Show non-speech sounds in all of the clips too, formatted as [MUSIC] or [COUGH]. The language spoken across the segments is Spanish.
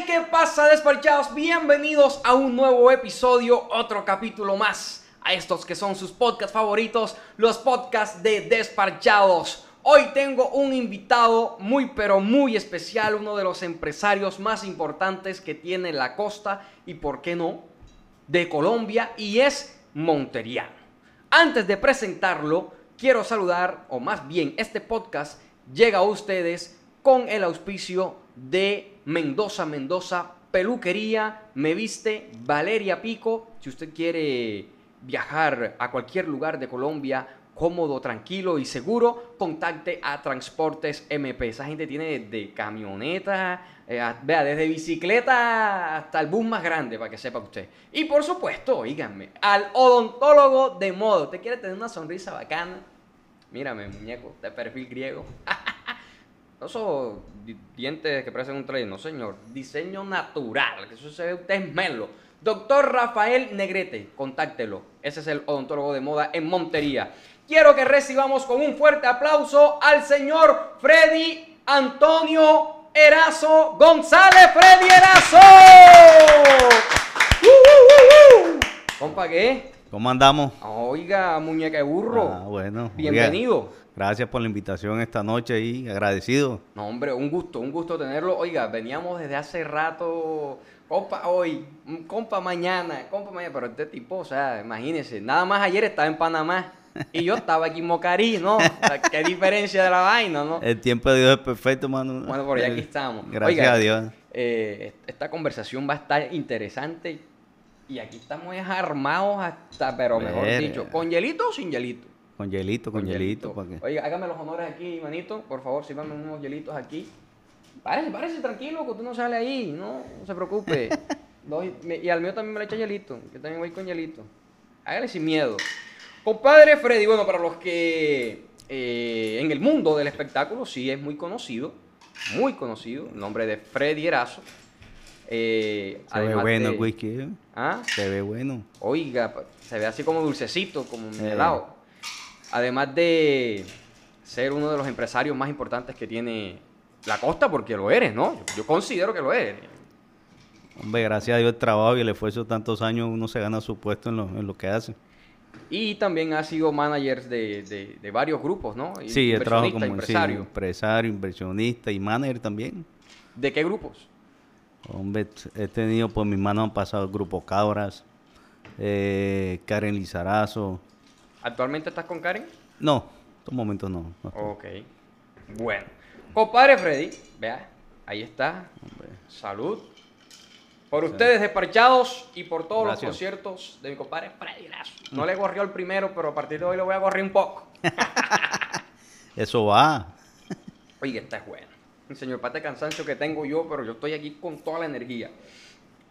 ¿qué pasa, despachados? Bienvenidos a un nuevo episodio, otro capítulo más. A estos que son sus podcasts favoritos, los podcasts de Despachados. Hoy tengo un invitado muy pero muy especial, uno de los empresarios más importantes que tiene la costa y, por qué no, de Colombia y es monteriano. Antes de presentarlo, quiero saludar, o más bien este podcast llega a ustedes con el auspicio de Mendoza Mendoza Peluquería, me viste Valeria Pico. Si usted quiere viajar a cualquier lugar de Colombia cómodo, tranquilo y seguro, contacte a Transportes MP. Esa gente tiene de camioneta, eh, vea, desde bicicleta hasta el bus más grande, para que sepa usted. Y por supuesto, oíganme, al odontólogo de modo. ¿Usted quiere tener una sonrisa bacana? Mírame, muñeco, de perfil griego. [LAUGHS] No son di- dientes que parecen un tren, no señor. Diseño natural, que eso se ve usted es melo. Doctor Rafael Negrete, contáctelo. Ese es el odontólogo de moda en Montería. Quiero que recibamos con un fuerte aplauso al señor Freddy Antonio Erazo González. Freddy Erazo. ¡Uh, uh, uh! Compa, ¿qué? ¿Cómo andamos? Oiga, muñeca de burro. Ah, bueno. Oiga, Bienvenido. Gracias por la invitación esta noche y agradecido. No, hombre, un gusto, un gusto tenerlo. Oiga, veníamos desde hace rato, compa hoy, un compa mañana, compa mañana, pero este tipo, o sea, imagínense, nada más ayer estaba en Panamá y yo estaba aquí en Mocarí, ¿no? O sea, Qué diferencia de la vaina, ¿no? El tiempo de Dios es perfecto, mano. Bueno, por ya aquí estamos. Gracias Oiga, a Dios. eh, esta conversación va a estar interesante y aquí estamos armados hasta, pero mejor dicho, ¿con hielito o sin hielito? Con hielito, con hielito. ¿para qué? Oiga, hágame los honores aquí, manito. Por favor, sírvame unos hielitos aquí. Párese, párese tranquilo, que usted no sale ahí. No, no se preocupe. [LAUGHS] Me- y al mío también me le echa hielito. Yo también voy con hielito. Hágale sin miedo. Compadre Freddy, bueno, para los que eh, en el mundo del espectáculo sí es muy conocido. Muy conocido. El nombre de Freddy Erazo. Eh, Se ve bueno de- el whisky. ¿eh? ¿Ah? Se ve bueno. Oiga, se ve así como dulcecito, como un Eh. helado. Además de ser uno de los empresarios más importantes que tiene la costa, porque lo eres, ¿no? Yo, yo considero que lo eres. Hombre, gracias a Dios el trabajo y el esfuerzo de tantos años uno se gana su puesto en lo, en lo que hace. Y también ha sido manager de, de- de varios grupos, ¿no? Sí, he trabajado como sí, empresario. empresario, inversionista y manager también. ¿De qué grupos? Hombre, he tenido por mis manos han pasado el grupo Cabras, eh, Karen Lizarazo. ¿Actualmente estás con Karen? No, en estos momentos no. Ok. Bueno. Compadre Freddy, vea, ahí está. Salud. Por ustedes despachados y por todos Gracias. los conciertos de mi compadre Freddy Erazo. No le corrió el primero, pero a partir de hoy le voy a correr un poco. [LAUGHS] Eso va. Oiga, esta es buena. El señor pate cansancio que tengo yo, pero yo estoy aquí con toda la energía.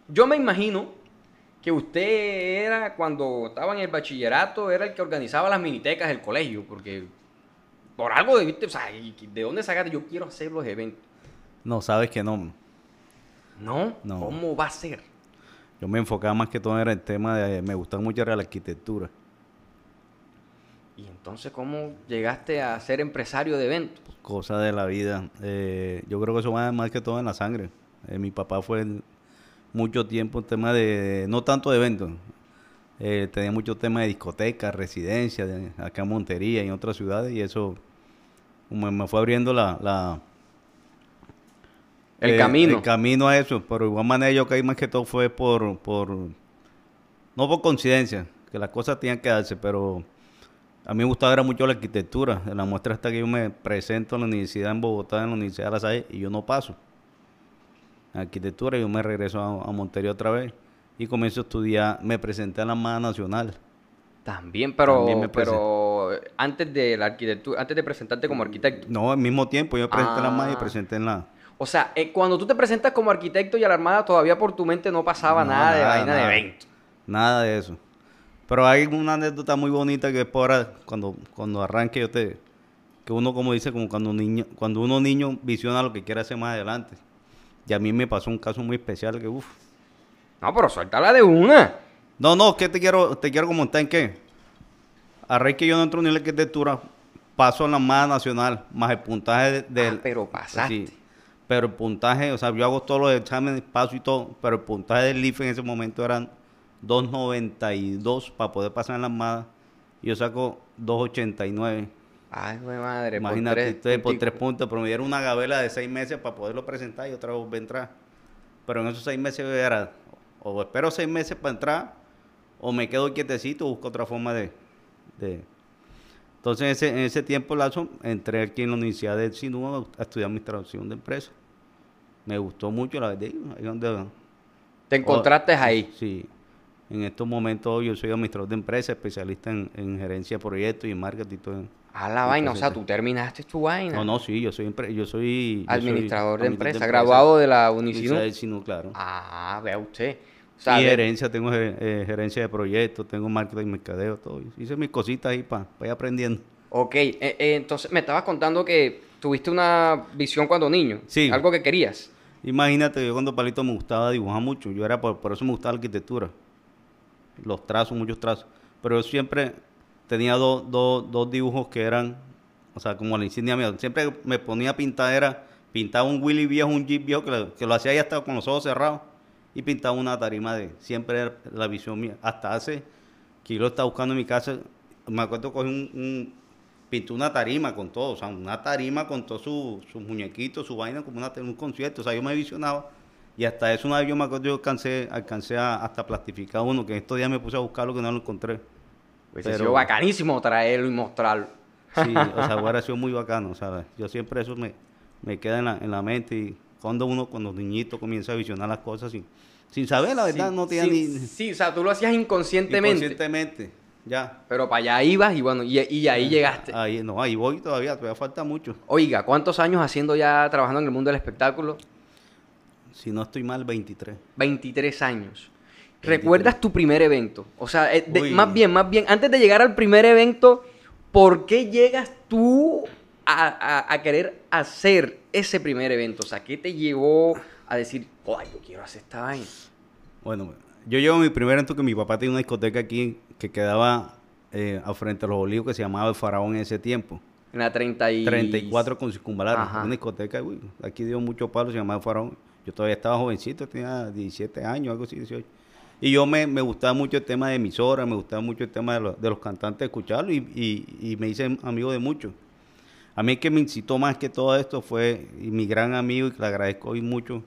Yo me imagino que usted era, cuando estaba en el bachillerato, era el que organizaba las minitecas del colegio, porque por algo debiste, o sea, ¿y ¿de dónde sacaste? Yo quiero hacer los eventos. No, sabes que no. No, No. ¿cómo va a ser? Yo me enfocaba más que todo en el tema de, me gustaba mucho la arquitectura. Y entonces, ¿cómo llegaste a ser empresario de eventos? Cosas de la vida. Eh, yo creo que eso va más que todo en la sangre. Eh, mi papá fue el- mucho tiempo un tema de, no tanto de eventos. Eh, tenía mucho tema de discotecas, residencias, de- acá en Montería y en otras ciudades y eso me, me fue abriendo la, la- El eh, camino. El camino a eso, pero de igual manera yo caí más que todo fue por, por no por coincidencia, que las cosas tenían que darse, pero a mí me gustaba era mucho la arquitectura. En la muestra está que yo me presento en la universidad en Bogotá, en la Universidad de La Salle, y yo no paso. Arquitectura, yo me regreso a, a Montería otra vez y comienzo a estudiar. Me presenté a la Armada Nacional. También, pero, También me pero antes de la arquitectura, antes de presentarte como arquitecto. No, al mismo tiempo yo me presenté en la Armada y Ah. presenté en la... O sea, eh, cuando tú te presentas como arquitecto y a la Armada, todavía por tu mente no pasaba No, nada, de vaina nada. de evento. Nada de eso. Pero hay una anécdota muy bonita que es por ahora, cuando, cuando arranque yo te... Que uno como dice, como cuando, un niño, cuando uno niño visiona lo que quiere hacer más adelante. Y a mí me pasó un caso muy especial que, uff. No, pero suéltala de una. No, no, que te quiero, te quiero comentar en qué. A raíz que yo no entro en la arquitectura, paso en la Armada Nacional, más el puntaje de- del... Ah, pero pasaste. Sí. Pero el puntaje, o sea, yo hago todos los exámenes, paso y todo, pero el puntaje del IFE en ese momento eran 2.92 para poder pasar en la armada. Y yo saco 2.89. Ay, güey, madre. Imagínate, por entonces, por tres puntos, pero me dieron una gabela de seis meses para poderlo presentar y otra vez entrar. Pero en esos seis meses era, o espero seis meses para entrar, o me quedo quietecito, busco otra forma de... de... Entonces, en ese, en ese tiempo, Lazo, entré aquí en la Universidad de Sinúa a estudiar administración de empresas. Me gustó mucho, la verdad. Ahí donde, ¿Te encontraste ahí? Sí. En estos momentos yo soy administrador de empresas, especialista en, en gerencia de proyectos y marketing y todo. A la vaina, o sea, tú terminaste tu vaina. No, no, sí, yo soy yo soy administrador de empresa, graduado de la Unisinu. De Sinu, claro. Ah, vea usted. O sea, y gerencia, tengo eh, gerencia de proyectos, tengo marketing mercadeo, todo. Hice mis cositas ahí para ir aprendiendo. Ok, eh, eh, entonces me estabas contando que tuviste una visión cuando niño. Sí. Algo que querías. Imagínate, yo cuando palito me gustaba dibujar mucho. Yo era por, por eso me gustaba la arquitectura. Los trazos, muchos trazos. Pero yo siempre tenía dos, dos, dibujos que eran, o sea, como la insignia mía. Siempre me ponía pintadera, pintaba un Willy viejo, un Jeep viejo, que lo, hacía ya hasta con los ojos cerrados, y pintaba una tarima de, siempre era la visión mía. Hasta hace, que lo estaba buscando en mi casa, me acuerdo que cogí un, un pintó una tarima con todo, o sea, una tarima con todos sus su muñequitos, su vaina, como una, un concierto, o sea, yo me visionaba. Y hasta eso una vez yo me acuerdo, yo alcancé, alcancé a, hasta plastificar uno, que estos días me puse a buscarlo que no lo encontré. Pues ha sido bacanísimo traerlo y mostrarlo. Sí, o sea, hubiera sido muy bacano, ¿sabes? Yo siempre eso me, me queda en la, en la mente y cuando uno, cuando niñito comienza a visionar las cosas sin, sin saber, la verdad, no tenía ni... Sí, o sea, tú lo hacías inconscientemente. Inconscientemente, ya. Pero para allá ibas y bueno, y, y ahí llegaste. Ahí, no, ahí voy todavía, todavía falta mucho. Oiga, ¿cuántos años haciendo ya, trabajando en el mundo del espectáculo? Si no estoy mal, 23. 23 años. ¿Recuerdas tu primer evento? O sea, eh, más bien, más bien, antes de llegar al primer evento, ¿por qué llegas tú a, querer hacer ese primer evento? O sea, ¿qué te llevó a decir, ¡ay, yo quiero hacer esta vaina? Bueno, yo llevo mi primer evento que mi papá tenía una discoteca aquí que quedaba eh, al frente de los olivos que se llamaba El Faraón en ese tiempo. En la 30 y... 34 con circunvalar. Una discoteca, uy, aquí dio mucho palo, se llamaba El Faraón. Yo todavía estaba jovencito, tenía 17 años, algo así, 18. Y yo me, me, gustaba mucho el tema de emisora, me gustaba mucho el tema de, de los cantantes, escucharlo y, y, me hice amigo de muchos. A mí que me incitó más que todo esto fue mi gran amigo y que le agradezco hoy mucho,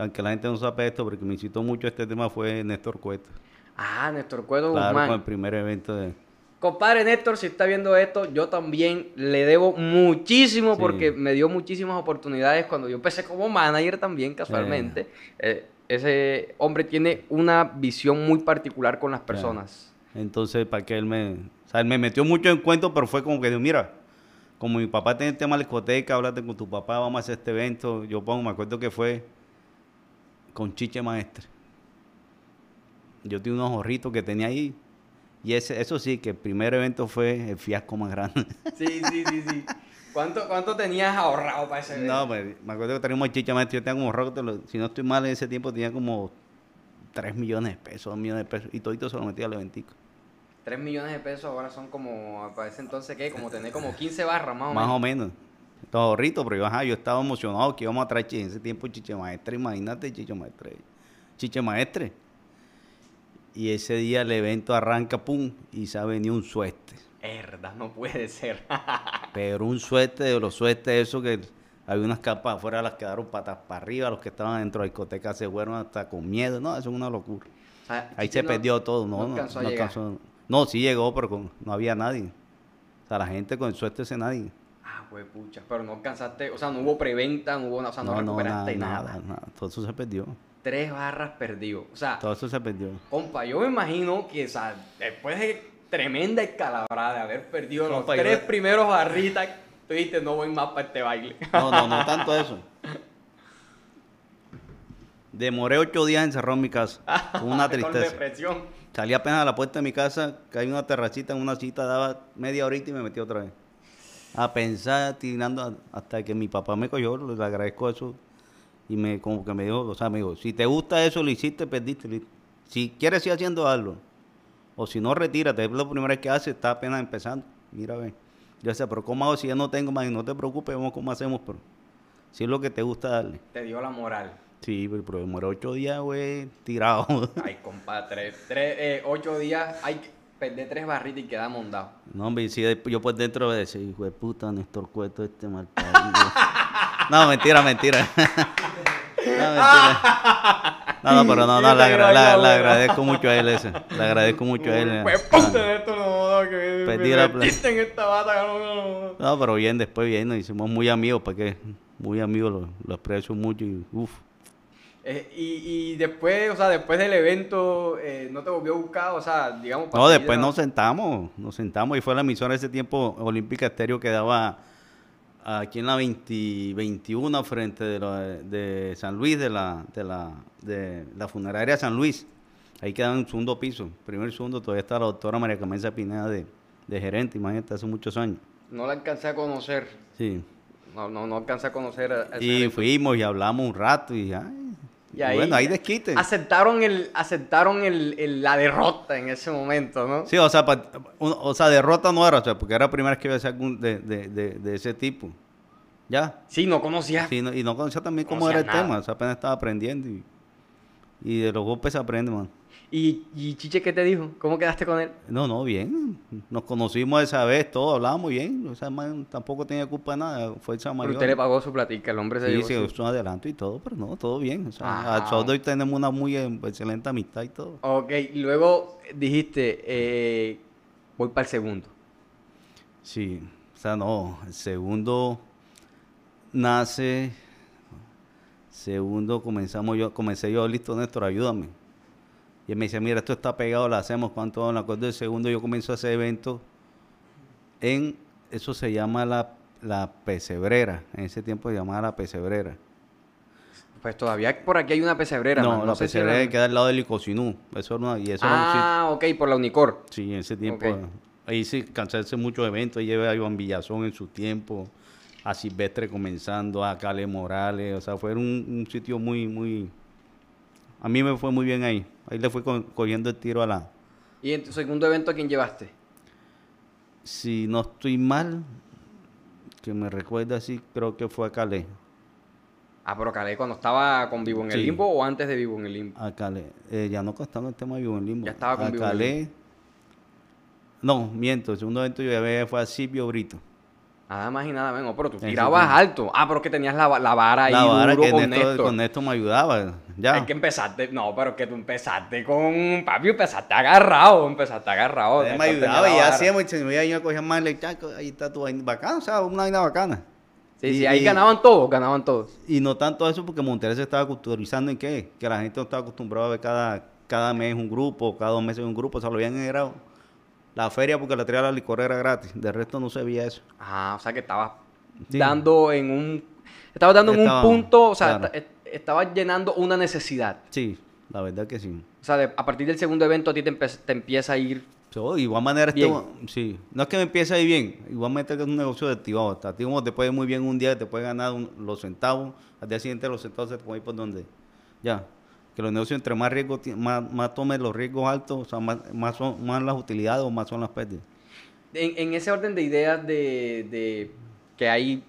aunque la gente no sabe esto, porque me incitó mucho este tema fue Néstor Cueto. Ah, Néstor Cueto Claro, con el primer evento de... Compadre Néstor, si está viendo esto, yo también le debo muchísimo porque me dio muchísimas oportunidades cuando yo empecé como manager también, casualmente. Eh, ese hombre tiene una visión muy particular con las personas. Entonces, para que él me... O sea, él me metió mucho en cuento, pero fue como que, mira, como mi papá tiene el tema de la discoteca, háblate con tu papá, vamos a hacer este evento. Yo pongo, me acuerdo que fue con Chiche Maestre. Yo tenía unos ahorritos que tenía ahí. Y ese, eso sí, que el primer evento fue el fiasco más grande. Sí, sí, sí, sí. ¿Cuánto, ¿Cuánto tenías ahorrado para ese evento? No, pues, me acuerdo que teníamos chicha maestro. Yo tenía como ahorrado, si no estoy mal en ese tiempo, tenía como 3 millones de pesos, 2 millones de pesos. Y todito se lo metía al eventico. 3 millones de pesos ahora son como, para ese entonces, ¿qué? Como tener como 15 barras más o menos. Más o menos. Todo ahorritos, pero yo, ajá, yo estaba emocionado que íbamos a traer en ese tiempo chiche maestre. Imagínate, chiche maestre. Chiche maestre. Y ese día el evento arranca, pum, y se ha venido un suerte Herda, no puede ser. [LAUGHS] Pero un suerte de los suertes, eso que había unas capas afuera, las quedaron patas para arriba, los que estaban dentro de la discoteca se fueron hasta con miedo. No, eso es una locura. Ahí se perdió todo. No, no, no, no, sí llegó, pero no había nadie. O sea, la gente con el suerte ese nadie. Ah, pues pucha, pero no alcanzaste, o sea, no hubo preventa, no hubo, o sea, no, recuperaste nada, nada. nada. Todo eso se perdió. Tres barras perdió. O sea, todo eso se perdió. Compa, yo me imagino que, o sea, después de tremenda escalabrada de haber perdido los tres primeros barritas. Tú dijiste, no voy más para este baile. No, no, no [LAUGHS] tanto eso. Demoré ocho días encerrado en mi casa. [LAUGHS] Con una tristeza. depresión. Salí apenas a la puerta de mi casa, caí una terracita en una cita, daba media horita y me metí otra vez. A pensar, tirando hasta que mi papá me cogió, le agradezco eso. Y me como que me dijo, o sea, me dijo, si te gusta eso, lo hiciste, perdiste. Si quieres seguir haciendo algo, o si no, retírate. Es lo primero que hace, está apenas empezando. Mira, ve. Yo sé, pero ¿cómo hago si ya no tengo más? Y no te preocupes, vamos cómo hacemos. Pero si es lo que te gusta darle. Te dio la moral. Sí, pero, demoró ocho días, güey, tirado. [LAUGHS] Ay, compadre, tres, tres, eh, ocho días, hay que perder tres barritas y queda mondado. No, hombre, si yo por dentro de ese hijo de puta, Néstor Cueto, este mal. [LAUGHS] No, mentira, mentira. [LAUGHS] No, mentira. No, no, pero no, no, le, agra- la- le agradezco mucho a él ese. Le agradezco mucho a él. [LAUGHS] Pues ponte de esto, no, no, que me, Perdí me la metiste en esta bata. No, no, no. No, pero bien, después bien, nos hicimos muy amigos, porque muy amigos, lo, lo aprecio mucho y uff. Eh, y, y después, o sea, después del evento, eh, ¿no te volvió a buscar? O sea, digamos... para No, después nos sentamos, nos sentamos y fue la emisora ese tiempo Olímpica Estéreo que daba aquí en la 20 21 frente de, lo- de San Luis, de la, de la, de la funeraria San Luis. Ahí quedaba en un segundo piso, primer y segundo, todavía está la doctora María Camenza Pineda de, de gerente, imagínate, hace muchos años. No la alcancé a conocer. Sí. No, no, no alcancé a conocer a- Y fuimos y hablamos un rato y, ay, Y ahí, bueno, ahí desquite. Aceptaron, el, aceptaron el, el- la derrota en ese momento, ¿no? Sí, o sea, pa- un- o sea, derrota no era, o sea, porque era la primera vez que iba a hacer algún de, de, de, de ese tipo. Ya. Sí, no conocía. Sí, no- y no conocía también cómo Conocía era el tema, o sea, apenas estaba aprendiendo y, y de los golpes se aprende, man. ¿Y, y Chiche qué te dijo? ¿Cómo quedaste con él? No, no, bien. Nos conocimos esa vez, todos hablábamos bien. O sea, man, tampoco tenía culpa de nada, fuerza Pero mayor. usted le pagó su platica, el hombre se Sí, llevó sí, su- adelanto y todo, pero no, todo bien. O sea, Ah. hoy tenemos una muy eh, excelente amistad y todo. Ok, y luego dijiste, eh, voy para el segundo. Sí, o sea, no, el segundo nace, segundo comenzamos yo, comencé yo, listo Néstor, ayúdame. Y él me dice, mira, esto está pegado, lo hacemos, ¿cuánto en acuerdo del segundo? Yo comienzo ese evento en, eso se llama la, la pesebrera, en ese tiempo se llamaba la pesebrera. Pues todavía por aquí hay una pesebrera. no, man, la si pesebrera era- queda al lado del Icosinú, eso una, y eso Ah, ok, por la Unicor. Sí, en ese tiempo. Ahí sí, cansarse muchos eventos. Ahí llevé a Iván Villazón en su tiempo, a Silvestre comenzando, a Cale Morales. O sea, fue un, un sitio muy, muy. A mí me fue muy bien ahí. Ahí le fui co- cogiendo el tiro a la. ¿Y en tu segundo evento a quién llevaste? Si no estoy mal, que me recuerda así, creo que fue a Cale. Ah, pero Calé cuando estaba con Vivo en el. Limbo o antes de Vivo en el Limbo. A Cale. Eh, ya no costaba el tema de Vivo en Limbo. Ya estaba con a Vivo en Calé. No, miento. El segundo evento yo llevé fue a Silvio Brito. Nada más y nada menos. Pero tú tirabas alto. Ah, pero que tenías la, la vara ahí La vara duro que con Néstor, Néstor. con Néstor me ayudaba. Ya. Es que empezaste, no, pero que tú empezaste con, papi, empezaste agarrado, empezaste agarrado. Él me ayudaba y hacíamos y se me iba yo a coger más le chaco, ahí está tu vaina bacana, o sea, una vaina bacana. Sí, Y- sí, ahí y- ganaban todos, ganaban todos. Y no tanto eso porque Monterrey se estaba culturizando en qué, que la gente no estaba acostumbrada a ver cada, cada mes un grupo, cada dos meses un grupo, o sea, lo habían era la feria porque la traía la licorera gratis, de resto no se veía eso. Ah, o sea que estabas Sí. dando en un, estabas dando en un punto, o sea, claro. esta- est- estabas llenando una necesidad. Sí, la verdad que sí. O sea, de- a partir del segundo evento a ti te, empe- te empieza a ir de igual manera, esto, sí, no es que me empiece ahí bien, igualmente es un negocio de activado. A ti como te puede ir muy bien un día, te puede ganar un- los centavos, al día siguiente los centavos se te pueden ir por donde. Ya, que los negocios entre más riesgo, más, más tomes los riesgos altos, o sea, más, más son más las utilidades o más son las pérdidas. En, ese orden de ideas de, de que hay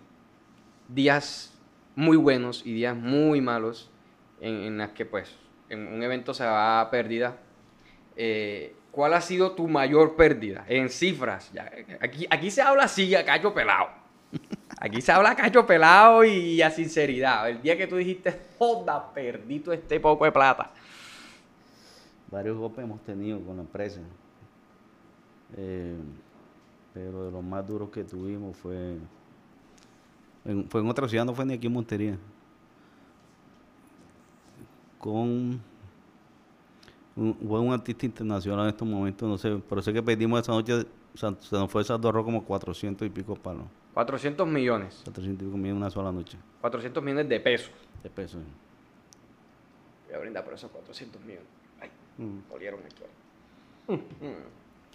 días muy buenos y días muy malos en, en las que pues en un evento se va a pérdida, eh, ¿cuál ha sido tu mayor pérdida? En cifras. Ya, aquí, aquí se habla así a cacho pelado. Aquí se habla cacho pelado y a sinceridad. El día que tú dijiste, joda, perdí todo este poco de plata. Varios golpes hemos tenido con la empresa, Eh, pero de los más duros que tuvimos fue en, fue en otra ciudad, no fue ni aquí en Montería. Con un, fue un artista internacional en estos momentos, no sé, pero sé que perdimos esa noche, se nos fue esa arroz como 400 y pico palos, 400 millones. 400 y pico mil en una sola noche 400 millones de pesos. de pesos. Voy a brindar por esos 400 millones. Ay, Mm. olieron aquí.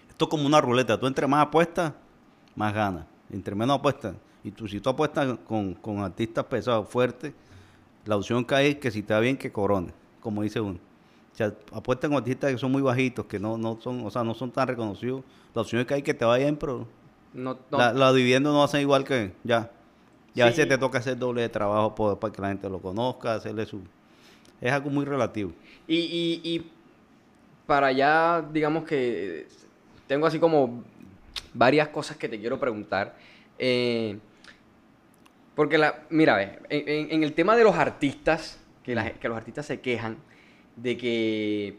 Esto es como una ruleta. Tú entre más apuestas, más ganas. Entre menos apuestas. Y tú, si tú apuestas con, con artistas pesados, fuertes, la opción que hay es que si te va bien, que corone, como dice uno. O sea, apuestas con artistas que son muy bajitos, que no, no son, o sea, no son tan reconocidos. La opción es que hay que te vaya bien, pero No, no, la, la dividenda no ser igual que ya. Y a veces te toca hacer doble de trabajo por- para que la gente lo conozca, hacerle su... Es algo muy relativo. Y, y, y para ya, digamos que tengo así como varias cosas que te quiero preguntar. Eh, porque, la, mira, ve, en, en- en el tema de los artistas, que, la- que los artistas se quejan de que,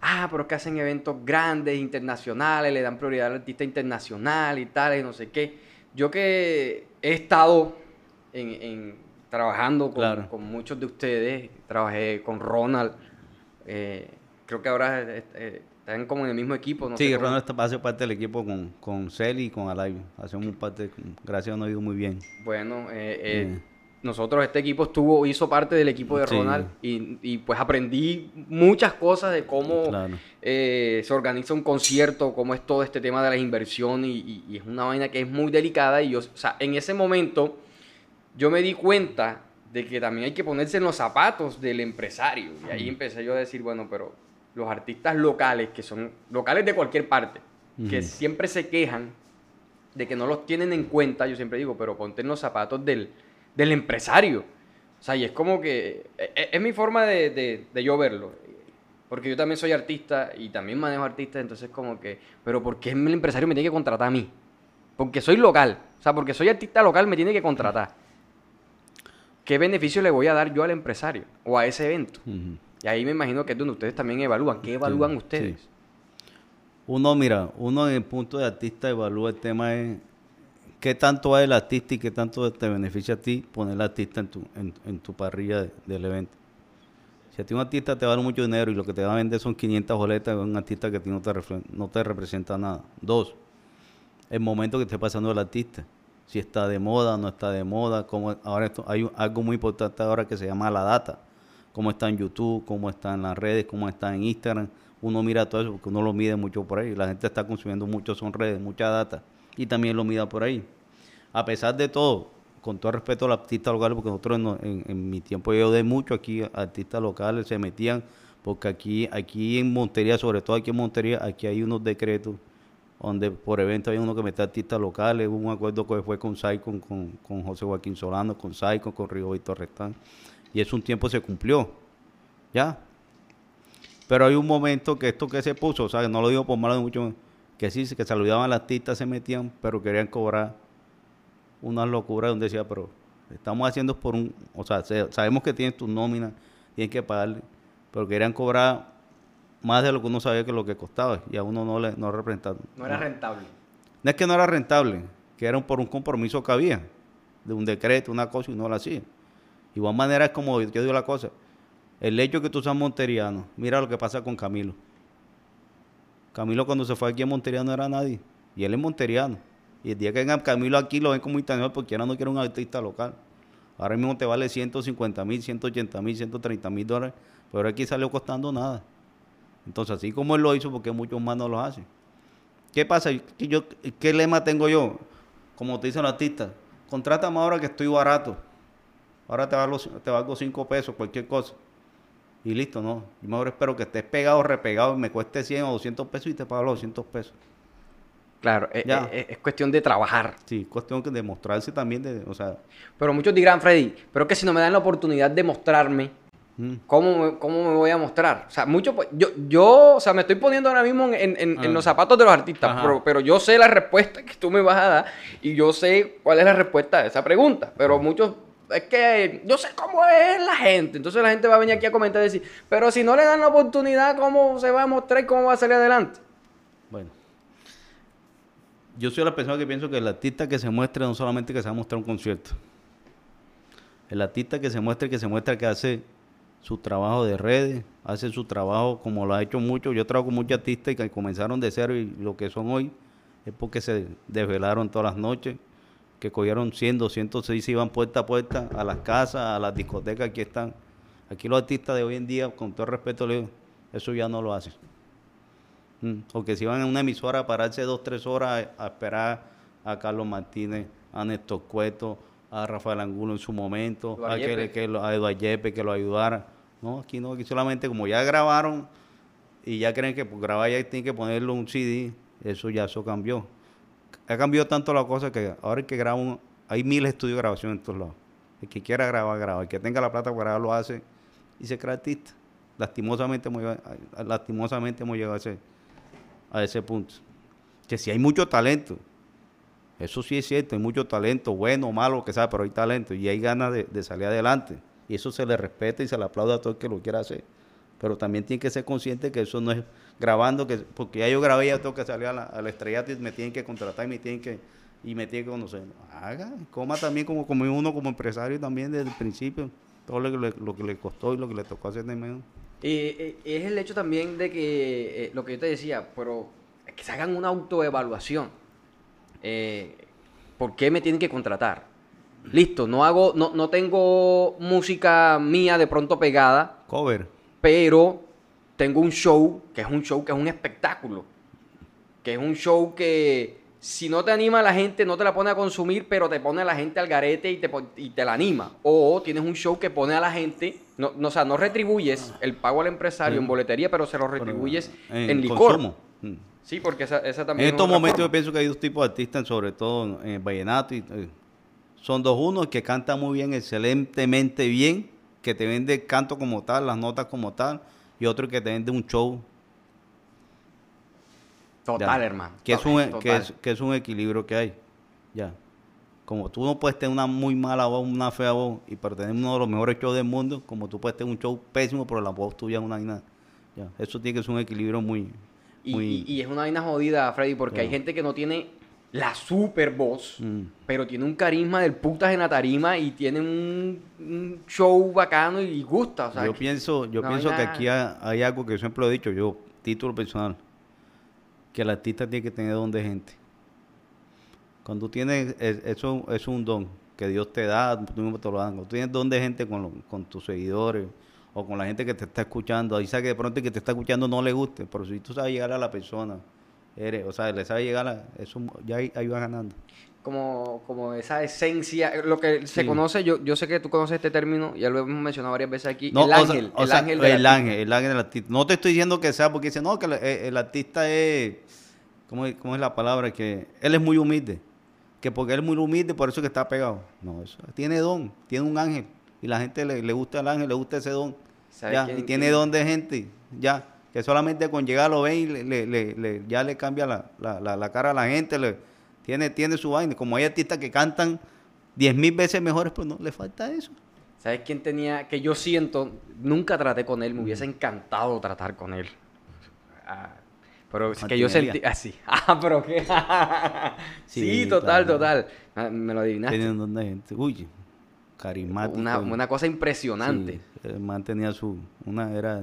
ah, pero es que hacen eventos grandes, internacionales, le dan prioridad al artista internacional y tal, y no sé qué. Yo que he estado en, en- trabajando con, Claro. con muchos de ustedes, trabajé con Ronald, eh, creo que ahora eh, están como en el mismo equipo. No sí, sé Ronald está- hace parte del equipo con, con Celi y con Alay. Hacemos parte, gracias a Dios nos ha ido muy bien. Bueno, eh, eh, Bien. Nosotros, este equipo estuvo, hizo parte del equipo de Sí. Ronald y, y, pues aprendí muchas cosas de cómo Claro. eh, se organiza un concierto, cómo es todo este tema de la inversión y, y- y es una vaina que es muy delicada y yo, o sea, en ese momento yo me di cuenta de que también hay que ponerse en los zapatos del empresario y ahí empecé yo a decir, bueno, pero los artistas locales, que son locales de cualquier parte, que siempre se quejan de que no los tienen en cuenta, yo siempre digo, pero ponte en los zapatos del, del empresario. O sea, y es como que, e- e- es, mi forma de, de, de yo verlo. Porque yo también soy artista y también manejo artistas, entonces como que, pero ¿por qué el empresario me tiene que contratar a mí? Porque soy local. O sea, porque soy artista local me tiene que contratar. ¿Qué beneficio le voy a dar yo al empresario o a ese evento? Y ahí me imagino que es donde ustedes también evalúan. ¿Qué evalúan sí. ustedes? Uno, mira, uno en el punto de artista evalúa el tema es qué tanto va el artista y qué tanto te beneficia a ti poner el artista en tu, en, en tu parrilla de- del evento. Si a ti un artista te vale mucho dinero y lo que te va a vender son 500 boletas, es un artista que a ti no te, representa nada. Dos, el momento que esté pasando el artista. Si está de moda, no está de moda. Como ahora esto, hay algo muy importante ahora que se llama la data. Cómo está en YouTube, cómo está en las redes, cómo está en Instagram. Uno mira todo eso porque uno lo mide mucho por ahí. La gente está consumiendo mucho, son redes, mucha data. Y también lo mida por ahí. A pesar de todo, con todo respeto a los artistas locales, porque nosotros no- en, en mi tiempo yo de mucho aquí, artistas locales se metían, porque aquí, aquí en Montería, sobre todo aquí en Montería, aquí hay unos decretos donde por evento hay uno que mete artistas locales, hubo un acuerdo que fue con SAI, con, José Joaquín Solano, con SAI, con, Río Víctor Restán, y eso un tiempo se cumplió, ¿ya? Pero hay un momento que esto que se puso, o sea, no lo digo por malo de mucho, que sí, que saludaban al artista, se metían, pero querían cobrar unas locuras donde decía, pero estamos haciendo por un, o sea, se- sabemos que tienes tu nómina, tienes que pagarle, pero querían cobrar más de lo que uno sabía que lo que costaba y a uno no le no representaba. No era rentable. No es que no era rentable, que era por un compromiso que había, de un decreto, una cosa y no lo hacía. Igual manera es como yo digo la cosa, el hecho que tú seas monteriano, mira lo que pasa con Camilo. Camilo cuando se fue aquí a Montería no era nadie, y él es monteriano. Y el día que venga Camilo aquí lo ven como internacional porque ahora no quiere un artista local. Ahora mismo te vale 150 mil, 180 mil, 130 mil dólares, pero aquí salió costando nada. Entonces, así como él lo hizo, porque muchos más no lo hacen. ¿Qué pasa? ¿Qué, yo, ¿Qué lema tengo yo? Como te dicen los artistas, contrátame ahora que estoy barato. Ahora te valgo, te valgo 5 pesos, cualquier cosa. Y listo, no. Yo mejor espero que estés pegado, repegado, y me cueste 100 o 200 pesos y te pago los 200 pesos. Claro, e- Ya. e- es, cuestión de trabajar. Sí, cuestión que demostrarse también, de, o sea, Pero muchos dirán, Freddy, pero que si no me dan la oportunidad de mostrarme, mm, ¿cómo me, cómo me voy a mostrar? O sea, mucho, pues, yo, yo, o sea, me estoy poniendo ahora mismo en, en- en- en Ah. los zapatos de los artistas, pero, pero yo sé la respuesta que tú me vas a dar y yo sé cuál es la respuesta a esa pregunta. Pero muchos, es que yo sé cómo es la gente. Entonces la gente va a venir aquí a comentar y decir, pero si no le dan la oportunidad, ¿cómo se va a mostrar y cómo va a salir adelante? Yo soy la persona que pienso que el artista que se muestre no solamente que se va a mostrar un concierto. El artista que se muestre, que se muestra que hace su trabajo de redes, hace su trabajo como lo ha hecho mucho. Yo trabajo con muchos artistas que comenzaron de cero y lo que son hoy es porque se desvelaron todas las noches, que cogieron 100, 206 y iban puerta a puerta a las casas, a las discotecas, aquí están. Aquí los artistas de hoy en día, con todo respeto, le digo, eso ya no lo hacen. Mm, Porque si iban a una emisora a pararse dos, tres horas a, a esperar a Carlos Martínez, a Néstor Cueto, a Rafael Angulo en su momento, a, que, que lo- a Eduardo Yepes que lo ayudara. No, aquí no, aquí solamente como ya grabaron y ya creen que por grabar ya tienen que ponerlo un CD, eso ya eso cambió. Ha cambiado tanto la cosa que ahora el que graba un, hay miles de estudios de grabación en todos lados. El que quiera grabar, graba. El que tenga la plata para grabar, lo hace y se crea artista. Lastimosamente hemos llegado, lastimosamente hemos llegado a ese, a ese punto. Que si hay mucho talento, eso sí es cierto, hay mucho talento, bueno, malo, que sea, pero hay talento y hay ganas de, salir adelante. Y eso se le respeta y se le aplaude a todo el que lo quiera hacer. Pero también tiene que ser consciente que eso no es grabando, que porque ya yo grabé, ya tengo que salir a la, a la estrellato y me tienen que contratar y me tienen que, y me tienen que conocer. Haga, coma también como, como uno como empresario también desde el principio, todo lo lo que le costó y lo que le tocó hacer de menos. Y, es el hecho también de que, eh, lo que yo te decía, pero que se hagan una autoevaluación. Eh, ¿Por qué me tienen que contratar? Listo, no hago, no, no tengo música mía de pronto pegada. Cover. Pero tengo un show, que es un show, que es un espectáculo. Que es un show que si no te anima la gente, no te la pone a consumir, pero te pone a la gente al garete y te, y te la anima. O tienes un show que pone a la gente, no, no o sea, no retribuyes el pago al empresario en boletería, pero se lo retribuyes en, licor. Mm. Sí, porque esa, esa también. En estos momentos yo pienso que hay dos tipos de artistas, sobre todo en vallenato. Y, eh, son dos, uno que canta muy bien, excelentemente bien, que te vende canto como tal, las notas como tal, y otro que te vende un show Total, hermano. Que es, un, e, Que, es, que es un equilibrio que hay. Ya. Como tú no puedes tener una muy mala voz, una fea voz, y para tener uno de los mejores shows del mundo, como tú puedes tener un show pésimo, pero la voz tuya es una vaina. Ya. Eso tiene que ser un equilibrio muy. Y, y, es una vaina jodida, Freddy, porque hay gente que no tiene la super voz, mm. pero tiene un carisma del putas en la tarima y tiene un, show bacano y gusta. yo pienso, yo pienso que aquí hay, algo que siempre he dicho yo, título personal que el artista tiene que tener don de gente. Cuando tienes, eso es un don que Dios te da, tú mismo te lo dan. Cuando tienes don de gente con, con tus seguidores o con la gente que te está escuchando, ahí sabes que de pronto el que te está escuchando no le guste, pero si tú sabes llegar a la persona, eres, o sea, le sabes llegar a, eso, ya ahí, ahí vas ganando como, como esa esencia, lo que se conoce, yo, yo sé que tú conoces este término, ya lo hemos mencionado varias veces aquí, el ángel, el, ángel el ángel, el ángel del artista. No te estoy diciendo que sea porque dice, no, que el, artista es, ¿cómo, es, ¿cómo, es la palabra? Que él es muy humilde, que porque él es muy humilde, por eso que está pegado. No, eso, tiene don, tiene un ángel, y la gente le, le gusta el ángel, le gusta ese don, ya, y tiene don de gente, ya, que solamente con llegar lo ven y le, le, ya le cambia la, la, la cara a la gente, le tiene, tiene su vaina. Como hay artistas que cantan diez mil veces mejores, pues no, le falta eso. ¿Sabes quién tenía? Que yo siento, nunca traté con él, me hubiese encantado tratar con él. Ah, pero es que yo sentí así. [LAUGHS] Ah, pero qué. [LAUGHS] sí, total, total. Ah, me lo adivinaste. Tiene un gente. Uy, carismático. Una, una cosa impresionante. Sí, el man tenía su. Una, era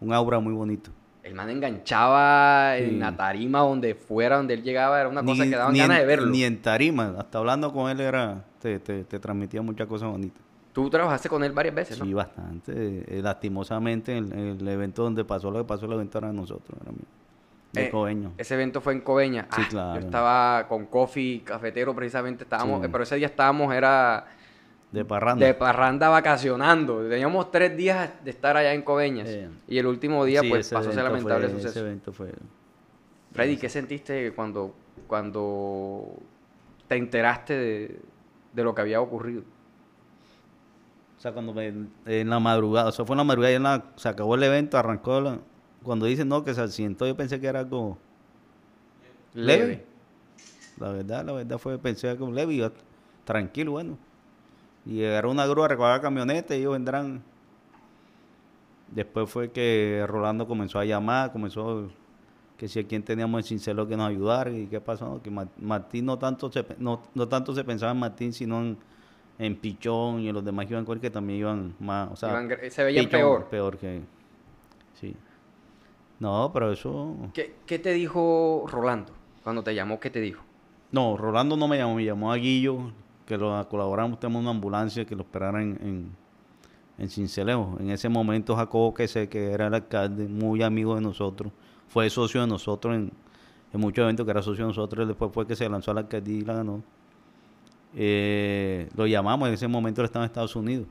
un aura muy bonito el man enganchaba en la tarima donde fuera, donde él llegaba, era una cosa que daba ganas de verlo. Ni en tarima, hasta hablando con él era, te, te, transmitía muchas cosas bonitas. Tú trabajaste con él varias veces, ¿no? Sí, bastante. Eh, lastimosamente, el, el, evento donde pasó lo que pasó, el evento era de nosotros, era mío. De eh, Coveño. Ese evento fue en Coveña. Sí, ah, claro. Yo estaba con Coffee, cafetero, precisamente, estábamos, pero ese día estábamos, era de parranda. De parranda vacacionando. Teníamos tres días de estar allá en Coveñas. Y el último día, pues, pasó ese lamentable suceso. Ese evento fue... Freddy, ¿qué sentiste cuando, cuando te enteraste de, lo que había ocurrido? O sea, cuando en la madrugada, o sea, fue en la madrugada, en se acabó el evento, arrancó, cuando dicen no, que se accidentó, yo pensé que era algo leve. La verdad, la verdad fue, pensé que leve y tranquilo, bueno y llegaron una grúa a recoger camioneta y ellos vendrán. Después fue que Rolando comenzó a llamar, comenzó que si a quien teníamos en Cincelo que nos ayudara y qué pasó, que Martín no tanto se, no, no tanto se pensaba en Martín, sino en, en Pichón y en los demás iban con que también iban más, o sea, se veían peor. Peor que, sí. No, pero eso... ¿Qué, ¿Qué te dijo Rolando cuando te llamó? ¿Qué te dijo? No, Rolando no me llamó, me llamó a Guillo, que lo colaboramos, tenemos una ambulancia que lo esperara en, en, en Cincelejo. En ese momento Jacobo, que sé que era el alcalde, muy amigo de nosotros, fue socio de nosotros en, en muchos eventos que era socio de nosotros, después fue que se lanzó a la alcaldía y la ganó. Eh, lo llamamos, en ese momento él estaba en Estados Unidos.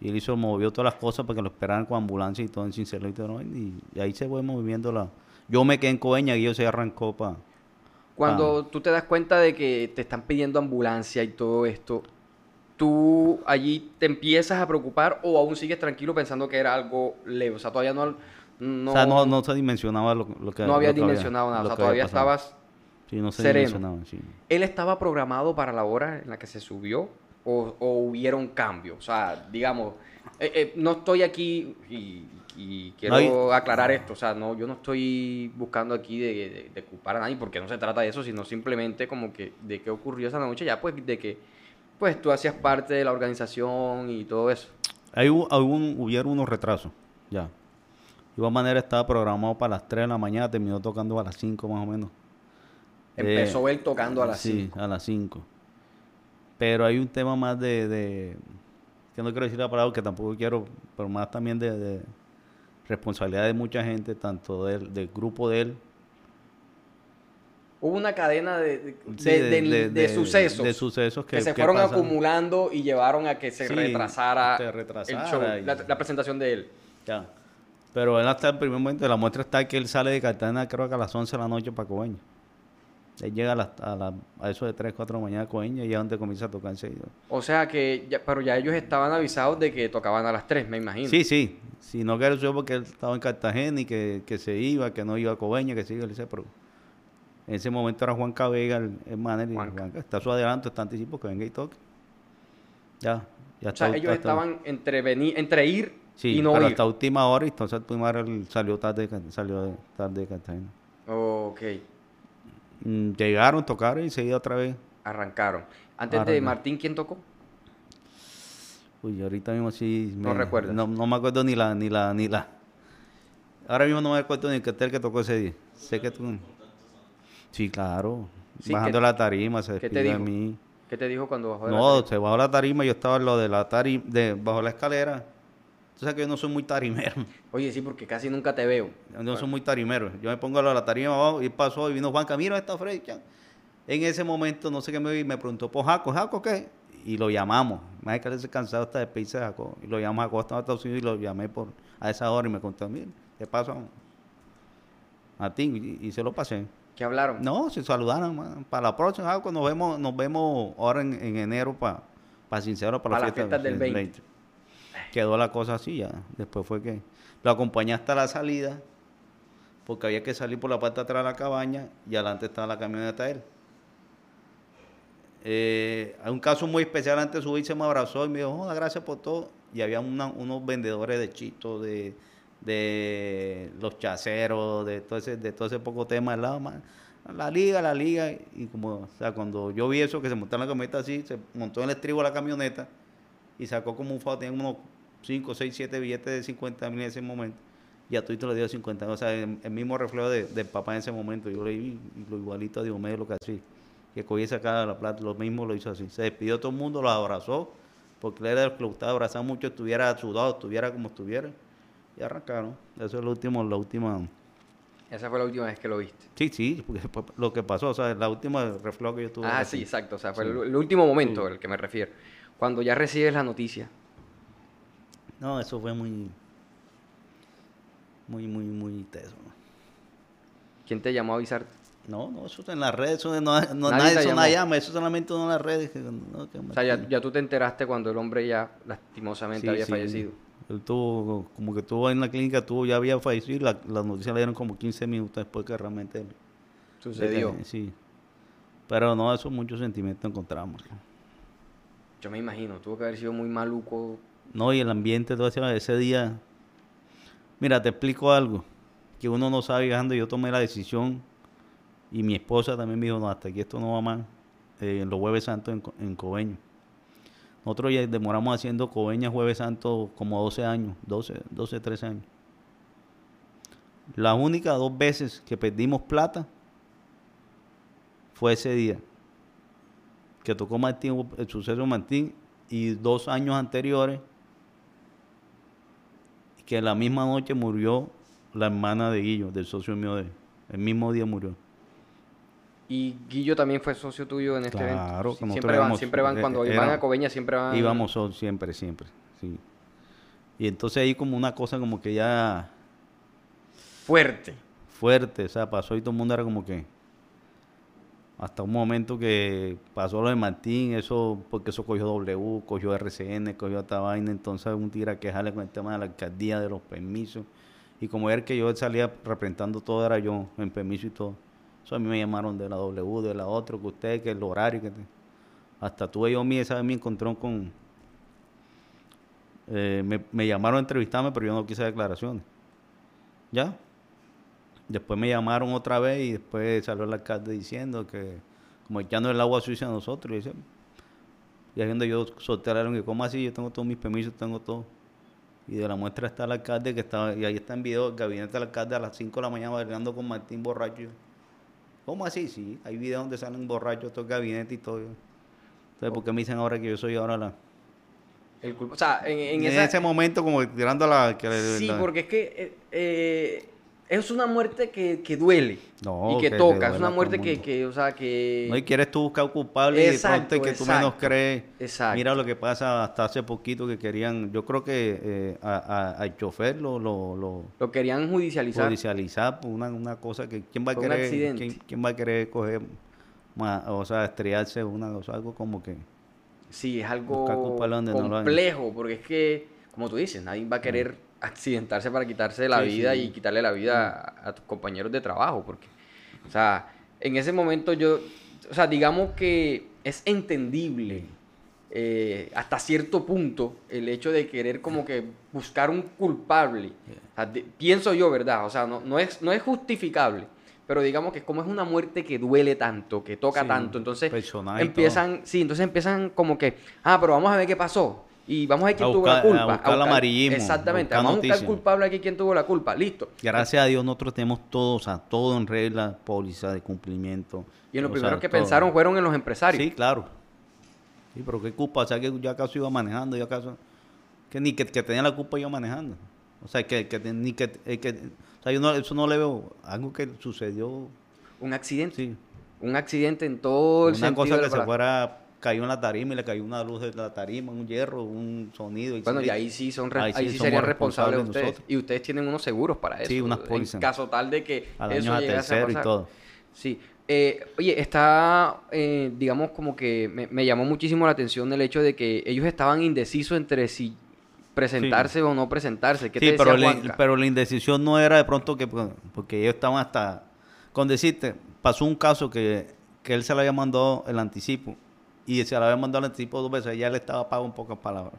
Y él hizo, movió todas las cosas para que lo esperaran con ambulancia y todo en Cincelejo y todo. Y, ahí se fue moviendo la... Yo me quedé en Coeña y yo se arrancó para Cuando tú te das cuenta de que te están pidiendo ambulancia y todo esto, ¿tú allí te empiezas a preocupar o aún sigues tranquilo pensando que era algo leve? O sea, todavía no... no o sea, no, no se dimensionaba lo, lo que No había dimensionado nada, o sea, todavía estabas... Sí, no se sereno. sí. ¿Él estaba programado para la hora en la que se subió o, o hubieron cambios? O sea, digamos, eh, eh, no estoy aquí y, y quiero No hay- aclarar esto, o sea, no, yo no estoy buscando aquí de, de- de culpar a nadie porque no se trata de eso, sino simplemente como que de qué ocurrió esa noche, ya pues de que pues tú hacías parte de la organización y todo eso. Hubo, algún- hubieron unos retrasos, ya. De igual manera estaba programado para las 3 de la mañana, terminó tocando a las 5 más o menos. Empezó Eh, él tocando a las sí, 5. a las 5. Pero hay un tema más de, de- que no quiero decir la palabra, que tampoco quiero, pero más también de, de responsabilidad de mucha gente, tanto del, del grupo de él. Hubo una cadena de, de, sucesos. de sucesos que, que, se fueron acumulando y llevaron a que se Sí, retrasara, se el retrasara show, y- la, la presentación de él. Ya. Pero él hasta el primer momento, la muestra está que él sale de Cartagena creo que a las 11 de la noche para Coveñas. Él llega a, las- a, la- a eso de 3, 4 de la mañana a Coveñas y es donde comienza a tocar enseguida. O sea que, ya, pero ya ellos estaban avisados de que tocaban a las 3, me imagino. Sí, sí. Si no que supo porque él estaba en Cartagena y que, que se iba, que no iba a Coveñas, que se iba, él dice, pero en ese momento era Juan Cabega, el, el manager, y Juanca. Juanca, está su adelanto, está anticipo, que venga y toque. Ya, ya o sea, está- ellos está- estaban entre, venir, entre ir Sí, y no pero ir. hasta última hora y entonces hora él salió tarde, salió de- tarde de Cartagena. Ok, Llegaron, tocaron y seguía otra vez. arrancaron. Antes de. Martín, ¿quién tocó? Uy, ahorita mismo sí. No recuerdas. No, no me acuerdo ni la, ni la, ni la. Ahora mismo no me acuerdo ni el cartel que tocó ese día. Sé que tú. Sí, claro. Sí, Bajando ¿qué- la tarima, se qué te despidió de dijo? mí. ¿Qué te dijo cuando bajó de la No, tarima? se bajó la tarima, yo estaba en lo de la tarima, de, bajo la escalera. Tú sabes que yo no soy muy tarimero. Oye, sí, porque casi nunca te veo. Yo no soy muy tarimero. Yo me pongo a la tarima abajo y pasó y vino Juan Camilo, está Freddy. En ese momento, no sé qué me vi, me preguntó por Jaco, ¿Jaco qué? Y lo llamamos. Más que se cansado hasta de despedirse de Jaco. Y lo llamamos a Jaco, estaba en Estados Unidos y lo llamé por, a esa hora y me contó, mire, ¿qué pasó? A ti, y, y se lo pasé. ¿Qué hablaron? No, se saludaron. man. Para la próxima, Jaco, nos vemos, nos vemos ahora en, en enero para para Sincero, para Pa' la las fiesta del 20. Quedó la cosa así ya. Después fue que lo acompañé hasta la salida, porque había que salir por la parte de atrás de la cabaña y adelante estaba la camioneta de él. Eh, hay un caso muy especial antes de subir, se me abrazó y me dijo, "Joda, gracias por todo. Y había unos vendedores de chitos, de, de los chaceros, de todo ese, de todo ese poco tema al lado. La liga, la liga. Y como, o sea, cuando yo vi eso, que se montó en la camioneta así, se montó en el estribo de la camioneta y sacó como un fajo, tenía unos 5, 6, 7 billetes de 50 mil en ese momento. Y a Tito le dio 50 O sea, el, el mismo reflejo de- del papá en ese momento. Yo le vi y lo igualito a Diomedes lo que hacía. Que y sacaba la plata, lo mismo lo hizo así. Se despidió todo el mundo, lo abrazó, porque él era el que le gustaba abrazar mucho, estuviera sudado, estuviera como estuviera. Y arrancaron. Eso es lo último, la última. Esa fue la última vez que lo viste. Sí, sí, porque lo que pasó, o sea, la última reflejo que yo tuve. Ah, así. sí, exacto. O sea, fue Sí. el, el último momento Sí. al que me refiero. Cuando ya recibes la noticia. No, eso fue muy. Muy, muy, muy teso. ¿no? ¿Quién te llamó a avisarte? No, no, eso en las redes, eso no, no- Nadie nadie, eso no llama, eso solamente uno en las redes. que no, que O sea, ya, ya tú te enteraste cuando el hombre ya lastimosamente Sí, había sí. fallecido. Él tuvo, como que estuvo en la clínica, tuvo, ya había fallecido y la, la noticia le dieron como 15 minutos después que realmente él- Sucedió. Sí. Pero no, eso muchos sentimientos encontramos. Yo me imagino, tuvo que haber sido muy maluco. No, y el ambiente, todo ese, ese día. Mira, te explico algo que uno no sabe viajando. Yo tomé la decisión y mi esposa también me dijo: No, hasta aquí esto no va más. eh, los Jueves Santos en, en Coveño. Nosotros ya demoramos haciendo Coveña Jueves Santo como 12 años, 12, 12, 13 años. Las únicas dos veces que perdimos plata fue ese día que tocó Martín, el suceso Martín, y dos años anteriores, que la misma noche murió la hermana de Guillo, del socio mío de él. El mismo día murió. Y Guillo también fue socio tuyo en este Claro, evento. nosotros siempre van, siempre van, eh, cuando era- van a Coveña, siempre van. Íbamos sol- siempre, siempre. Sí. Y entonces ahí como una cosa como que ya fuerte. fuerte, o sea, pasó y todo el mundo era como que... Hasta un momento que pasó lo de Martín, eso, porque eso cogió W, cogió RCN, cogió esta vaina, entonces un tira que jale con el tema de la alcaldía, de los permisos. Y como era que yo salía representando todo, era yo en permiso y todo. Eso a mí me llamaron de la W, de la otra, que usted, que el horario, que hasta tuve yo mi, esa vez me encontró con... eh, me, me llamaron a entrevistarme, pero yo no quise declaraciones. ¿Ya? Después me llamaron otra vez y después salió el alcalde diciendo que como echando el agua sucia a nosotros. Y, dice, y donde yo soltaron que como así, yo tengo todos mis permisos, tengo todo. Y de la muestra está el alcalde que estaba, y ahí está en video el gabinete del alcalde a las 5 de la mañana bailando con Martín borracho. ¿Cómo así? Sí, hay videos donde salen borrachos todo el gabinete y todo. Entonces, ¿por qué me dicen ahora que yo soy ahora la... El culpa- o sea, en, en En, esa- ese momento como tirando la... Que Sí, la- porque es que eh, eh, es una muerte que, que duele No, y que, toca. Es una muerte que, que, o sea, que... No, y quieres tú buscar culpable y de pronto que tú menos crees. exacto. Mira lo que pasa hasta hace poquito que querían, yo creo que eh, a- a- al chofer lo, lo, lo Lo querían judicializar. judicializar por una, una cosa que quién va a querer, quién, quién va a querer coger, ma- o sea, estrellarse una cosa, algo como que Sí, es algo no complejo, porque es que, como tú dices, nadie va a querer accidentarse para quitarse la Sí, vida sí. y quitarle la vida a, a tus compañeros de trabajo, porque, o sea, en ese momento yo, o sea, digamos que es entendible eh, hasta cierto punto el hecho de querer como que buscar un culpable. O sea, de- pienso yo, ¿verdad? O sea, no, no, es, no es justificable. Pero digamos que como es una muerte que duele tanto, que toca Sí, tanto, entonces empiezan, sí, entonces empiezan como que, ah, pero vamos a ver qué pasó. Y vamos a ver quién A tuvo la buscar- a culpa. buscar el amarillismo, Exactamente, a buscar vamos a buscar culpable aquí quién tuvo la culpa. Listo. gracias a Dios nosotros tenemos todo, o sea, todo en regla, póliza de cumplimiento. Y en lo primero sea, que todo. pensaron fueron en los empresarios. Sí, claro. Sí, pero qué culpa, o sea, que yo acaso iba manejando, yo acaso, que ni que, que tenía la culpa yo manejando. O sea, que, que ni que, eh, que- o sea, yo no, eso no le veo, algo que sucedió, Un accidente. sí. Un accidente en todo el Una sentido cosa de que la se fuera, cayó en la tarima y le cayó una luz de la tarima, un hierro, un sonido. Bueno, y ahí sí son ahí ahí sí sí somos serían responsables responsables ustedes. nosotros. Y ustedes tienen unos seguros para eso. Sí, unas En pólizas. caso tal de que a eso a llegase a tercero y todo. Sí. Eh, oye, está, eh, digamos, como que me, me llamó muchísimo la atención el hecho de que ellos estaban indecisos entre si presentarse o no presentarse. ¿Qué Sí, te pero, la, pero la indecisión no era de pronto que, porque ellos estaban hasta, con decirte, pasó un caso que, que él se le había mandado el anticipo y se le había mandado el anticipo dos veces, ya le estaba pago en pocas palabras.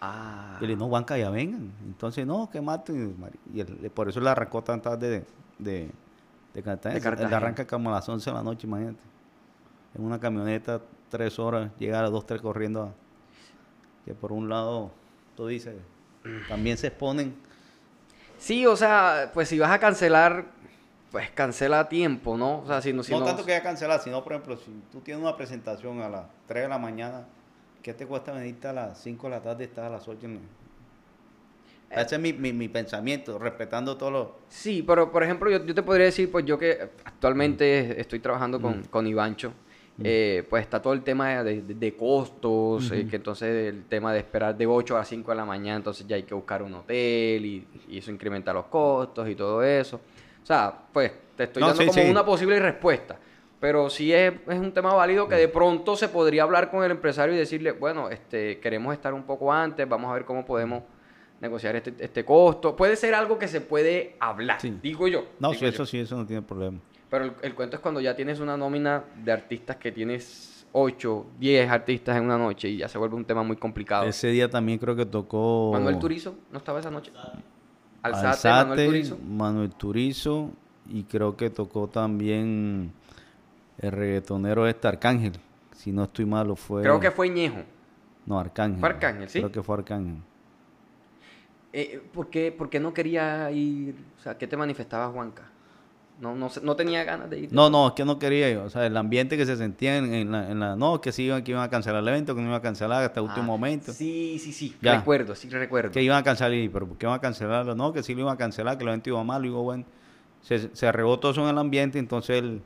Ah, Y le dijo, no, Juanca, ya vengan. Entonces, no, que maten. Y por eso le arrancó tan tarde de, de, de Cartagena. De Cartagena. Él arranca como a las 11 de la noche, imagínate. En una camioneta, tres horas, llega a las 2, 3 corriendo. a- que por un lado, tú dices, también se exponen. Sí, o sea, pues si vas a cancelar, pues cancela a tiempo, ¿no? O sea, si no... Si no, no tanto que haya cancelar, sino, por ejemplo, si tú tienes una presentación a las 3 de la mañana, ¿qué te cuesta venirte a las 5 de la tarde y estar a las 8? En... Eh. Ese es mi, mi, mi pensamiento, respetando todos los... Sí, pero por ejemplo, yo, yo te podría decir, pues yo que actualmente estoy trabajando con, Mm. con Ivancho, eh, pues está todo el tema de, de- de costos, eh, que entonces el tema de esperar de 8 a 5 de la mañana, entonces ya hay que buscar un hotel y, y eso incrementa los costos y todo eso. O sea, pues te estoy No, dando sí, como sí. una posible respuesta. Pero sí es, es un tema válido que de pronto se podría hablar con el empresario y decirle, bueno, este, queremos estar un poco antes, vamos a ver cómo podemos negociar este, este costo. Puede ser algo que se puede hablar, Sí. digo yo. No, digo sí, yo. eso sí, eso no tiene problema. Pero el, el cuento es cuando ya tienes una nómina de artistas que tienes 8, 10 artistas en una noche y ya se vuelve un tema muy complicado. Ese día también creo que tocó... Manuel Turizo, ¿no estaba esa noche? Alzate, Alzate, Manuel Turizo. Manuel Turizo, y creo que tocó también el reggaetonero este Arcángel, si no estoy malo fue... Creo que fue Ñejo. No, Arcángel. ¿Fue Arcángel, sí? Creo que fue Arcángel. Eh, ¿por, qué, por qué no quería ir? O sea, ¿qué te manifestaba Juanca? No, no, no tenía ganas de ir. No, no, es que no quería yo. O sea, el ambiente que se sentía en, en la, en la- No, que sí iban, que iban a cancelar el evento, que no iban a cancelar hasta el último Ah, momento. Sí, sí, sí. Ya. Recuerdo, sí recuerdo. Que iban a cancelar, y, pero ¿por qué iban a cancelarlo? No, que sí lo iban a cancelar, que el evento iba mal. Y digo, bueno, se, se arregó todo eso en el ambiente, entonces él...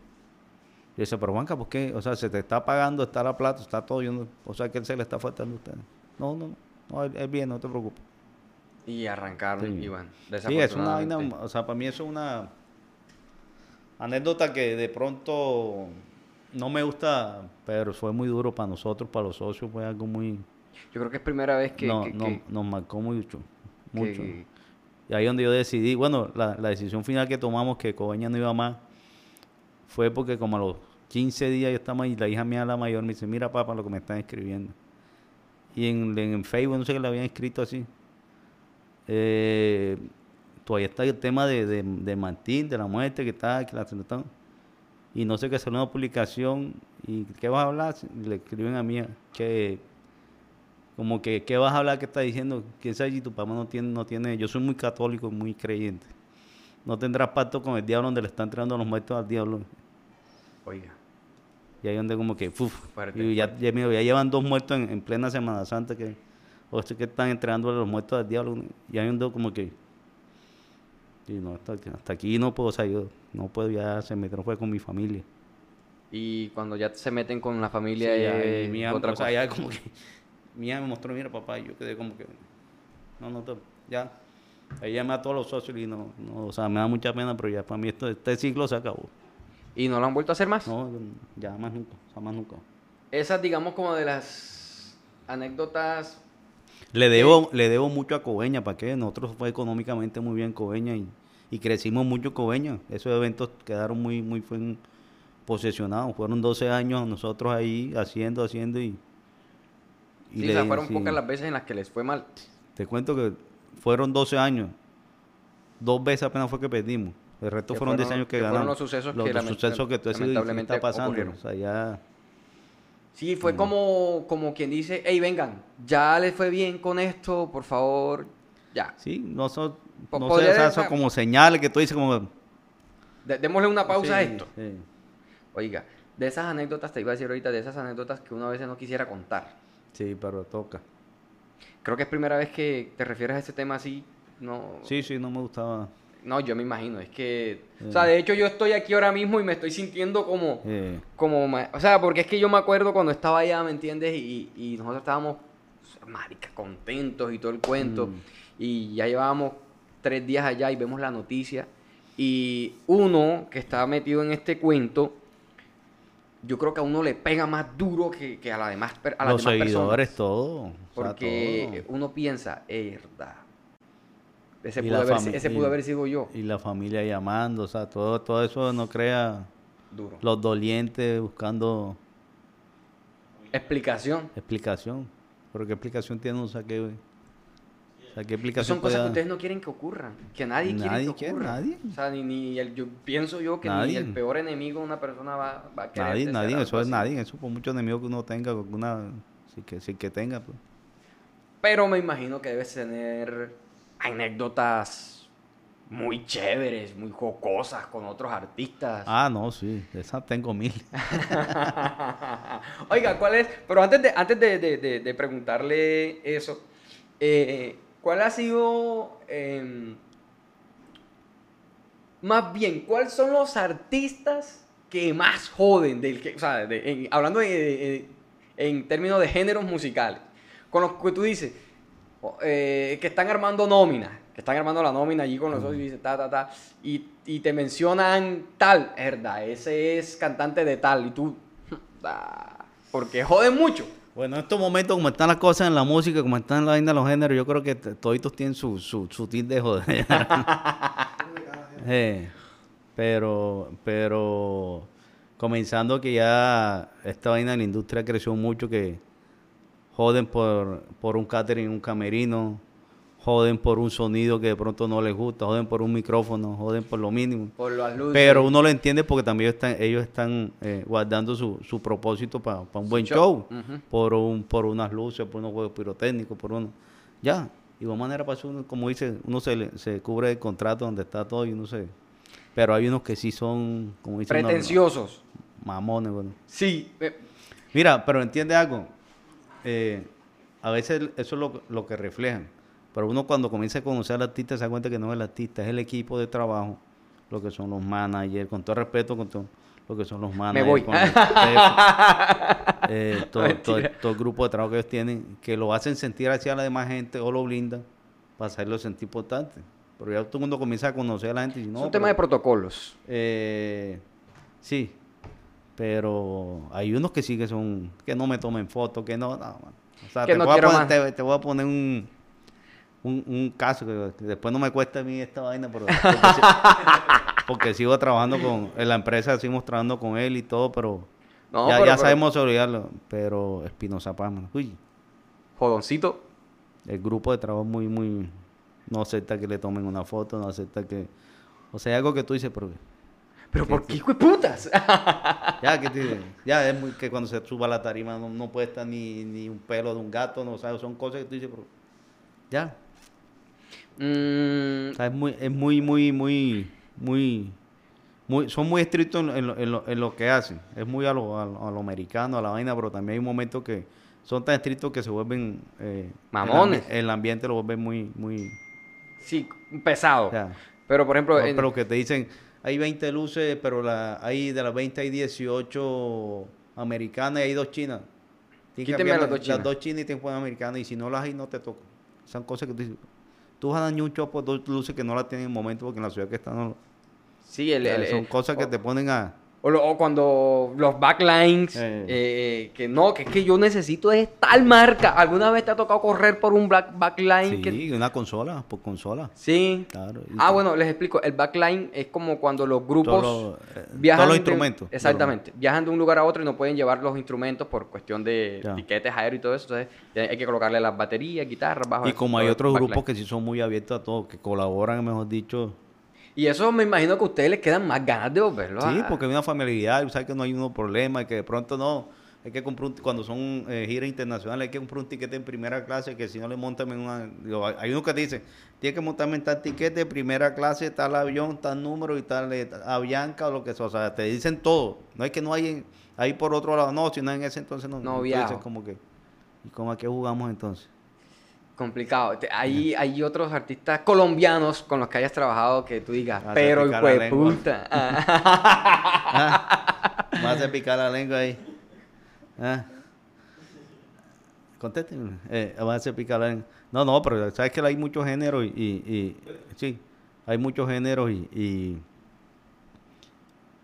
Y dice, pero Juanca, ¿por qué? O sea, se te está pagando, está la plata, está todo. yo no- o sea, que él se le está faltando a ustedes. No, no, no, él, él bien, no te preocupes. Y arrancaron, Sí. bueno, Sí, es una vaina, o sea, para mí eso es una anécdota que de pronto no me gusta, pero fue muy duro para nosotros, para los socios, fue algo muy... Yo creo que es primera vez que... no, que- no- que- nos marcó mucho, mucho. que- Y ahí donde yo decidí, bueno, la, la decisión final que tomamos que Coveña no iba más, fue porque como a los 15 días yo estaba y la hija mía, la mayor, me dice, mira papá lo que me están escribiendo. Y en, en Facebook, no sé qué le habían escrito así. Eh, todavía está el tema de, de, de Martín, de la muerte que está, que la trataron. Y no sé qué salió una publicación y ¿qué vas a hablar? Le escriben a mí que como que ¿qué vas a hablar? ¿Qué está diciendo? ¿Quién sabe si tu papá no tiene, no tiene? Yo soy muy católico, muy creyente. No tendrás pacto con el diablo donde le están entregando los muertos al diablo. Oiga. Y ahí donde como que, uf, Fuerte, y ya, ya, llevan dos muertos en, en plena Semana Santa que, o este que están entregando los muertos al diablo. Y ahí donde como que, y no, hasta, aquí- hasta aquí no puedo, o sea, yo no puedo ya se metieron fue con mi familia. Y cuando ya se meten con la Sí, familia ya, es y hija, otra o sea, cosa. ya como que, [LAUGHS] hija me mostró, mira papá, y yo quedé como que, no, no, ya, ahí llamé a todos los socios y no, no, o sea, me da mucha pena, pero ya para mí esto, este ciclo se acabó. ¿Y no lo han vuelto a hacer más? No, ya más nunca, o sea, más nunca. Esas, digamos, como de las anécdotas. Le debo, le debo mucho a Coveña, ¿para qué? Nosotros fue económicamente muy bien Coveña y, y crecimos mucho Coveña. Esos eventos quedaron muy, muy posesionados. Fueron 12 años nosotros ahí haciendo, haciendo y... y Sí, le- o sea, fueron sí. pocas las veces en las que les fue mal. Te cuento que fueron 12 años. Dos veces apenas fue que perdimos. El resto Que fueron 10 fueron- años que, que fueron ganamos. los sucesos los, que los sucesos que lamentablemente está pasando. ocurrieron. O sea, ya... Sí, fue como, como quien dice, hey, vengan, ya les fue bien con esto, por favor, ya. Sí, no, son, Po- no sé, o sea, como señales que tú dices como... De- démosle una pausa a esto. sí. Oiga, de esas anécdotas, te iba a decir ahorita, de esas anécdotas que uno a veces no quisiera contar. Sí, pero toca. Creo que es primera vez que te refieres a este tema así, no... Sí, sí, no me gustaba. No, yo me imagino, es que... O sea, de hecho yo estoy aquí ahora mismo y me estoy sintiendo como... como o sea, porque es que yo me acuerdo cuando estaba allá, ¿me entiendes? Y, y nosotros estábamos, marica, contentos y todo el cuento. Mm. Y ya llevábamos tres días allá y vemos la noticia. Y uno que está metido en este cuento, yo creo que a uno le pega más duro que, que a, la demás, a las los demás seguidores, personas. todo. o sea, Porque todo. uno piensa, es verdad. Ese, pudo haber, ese pudo haber sido yo. Y la familia llamando, o sea, todo, todo eso no crea Duro. los dolientes buscando Explicación. explicación. Pero qué explicación tiene un saque, güey. O sea, qué explicación Son cosas que ustedes no quieren que ocurran. Que nadie, quiere Nadie que quiere, ocurran. nadie. O sea, ni, ni el, yo pienso yo que ni el peor enemigo de una persona va, va a querer. Nadie, nadie, eso es nadie, eso por mucho enemigo que uno tenga, alguna, sí que, sí que tenga, pues. Pero me imagino que debes tener anécdotas muy chéveres, muy jocosas con otros artistas. Ah, no, sí, esas tengo mil. [LAUGHS] Oiga, ¿cuál es? Pero antes de, antes de, de- de- de preguntarle eso, eh, ¿cuál ha sido, em, más bien, cuáles son los artistas que más joden, del que, o sea, de- en- hablando de- de- en términos de géneros musicales, con los que tú dices, eh, que están armando nómina, que están armando la nómina allí con los otros y dices, ta, ta, ta, y, y te mencionan tal, verdad, ese es cantante de tal, y tú, ah, porque joden mucho. Bueno, en estos momentos, como están las cosas en la música, como están la vaina de los géneros, yo creo que toditos tienen su, su, su tit de joder. [LAUGHS] Eh, pero, pero, comenzando que ya esta vaina de la industria creció mucho, que joden por, por un catering, un camerino, joden por un sonido que de pronto no les gusta, joden por un micrófono, joden por lo mínimo. Por las luces. Pero uno lo entiende porque también están, ellos están eh, guardando su, su propósito para un buen show. Por un por unas luces, por unos juegos pirotécnicos, por uno. Ya. Y de manera pasa uno, como dice, uno se, se cubre el contrato donde está todo y uno se... Pero hay unos que sí son, como dicen, Pretenciosos. mamones, bueno. Sí. eh, Mira, pero entiende algo. Eh, a veces eso es lo, lo que reflejan. Pero uno cuando comienza a conocer al artista se da cuenta que no es el artista, es el equipo de trabajo, lo que son los managers, con todo respeto, con todo lo que son los managers, voy. con los jefes, [LAUGHS] eh, todo, Mentira. todo- todo el grupo de trabajo que ellos tienen, que lo hacen sentir hacia la demás gente o lo blindan para hacerlo sentir importante. Pero ya todo el mundo comienza a conocer a la gente y no, es un tema de protocolos. eh, sí, Pero hay unos que sí que son, que no me tomen fotos, que no, no. O sea, Que te, no voy a poner, te, te voy a poner un, un, un caso que, que después no me cuesta a mí esta vaina, pero [LAUGHS] porque, si- porque sigo trabajando con, en la empresa seguimos trabajando con él y todo, pero No, ya, pero- ya sabemos olvidarlo. Pero Espinoza Paz, man, uy, Jodoncito. el grupo de trabajo muy, muy, no acepta que le tomen una foto, no acepta que, o sea, algo que tú dices, pero Pero ¿por qué, hijo de putas? [LAUGHS] Ya, que te- ya es muy que cuando se suba a la tarima no, no puede estar ni, ni un pelo de un gato, no sabes, son cosas que tú dices, pero ya, Mm, o sea, es muy, es muy, muy, muy, muy, muy, son muy estrictos en, en lo, en lo- en lo que hacen, es muy a lo, a lo- a lo americano, a la vaina, pero también hay momentos que son tan estrictos que se vuelven, eh, Mamones. El, ambi- el ambiente lo vuelve muy, muy, sí, pesado. ya. Pero por ejemplo, No, pero que te dicen, hay 20 luces, pero la, hay de las 20 hay 18 americanas y hay dos chinas. Tienes que Quíteme las dos chinas. Las dos chinas y te ponen americanas y si no las hay no te tocan. Son cosas que tú dices, tú vas a dañar un chopo dos luces que no las tienen en el momento porque en la ciudad que están no sí, el, el- son el- cosas que te ponen a... O, lo- o cuando los backlines, Eh. eh, que no, que es que yo necesito de tal marca. ¿Alguna vez te ha tocado correr por un black backline? Sí, que- una consola, por consola. sí. Claro. Ah, bueno, les explico. El backline es como cuando los grupos Todos los, eh, viajan. todos los de- instrumentos. exactamente. Viajan de un lugar a otro y no pueden llevar los instrumentos por cuestión de Ya. tiquetes aéreos y todo eso. Entonces hay que colocarle las baterías, guitarras, bajos. Y como hay otros grupos que sí son muy abiertos a todo, que colaboran, mejor dicho, Y eso me imagino que a ustedes les quedan más ganas de volverlo Sí, a- porque hay una familiaridad, y sabes que no hay uno problema, y que de pronto no, hay que comprar un, cuando son eh, giras internacionales, hay que comprar un tiquete en primera clase, que si no le montan en una, digo, hay- hay uno que dice, tiene que montarme en tal tiquete de primera clase, tal avión, tal número y tal, eh, Avianca o lo que sea, o sea, te dicen todo, no es que no hay ahí por otro lado, no, sino en ese entonces no, No viajo. como que, ¿y cómo a qué jugamos entonces? Complicado. Hay, hay otros artistas colombianos con los que hayas trabajado que tú digas, Vas pero hijo de lengua". puta. [LAUGHS] Ah. ¿Ah? Me hace picar la lengua ahí. ¿Ah? Contésteme. Eh, me hace picar la lengua. No, no, pero sabes que hay muchos géneros y, y, y- sí, hay muchos géneros y, y-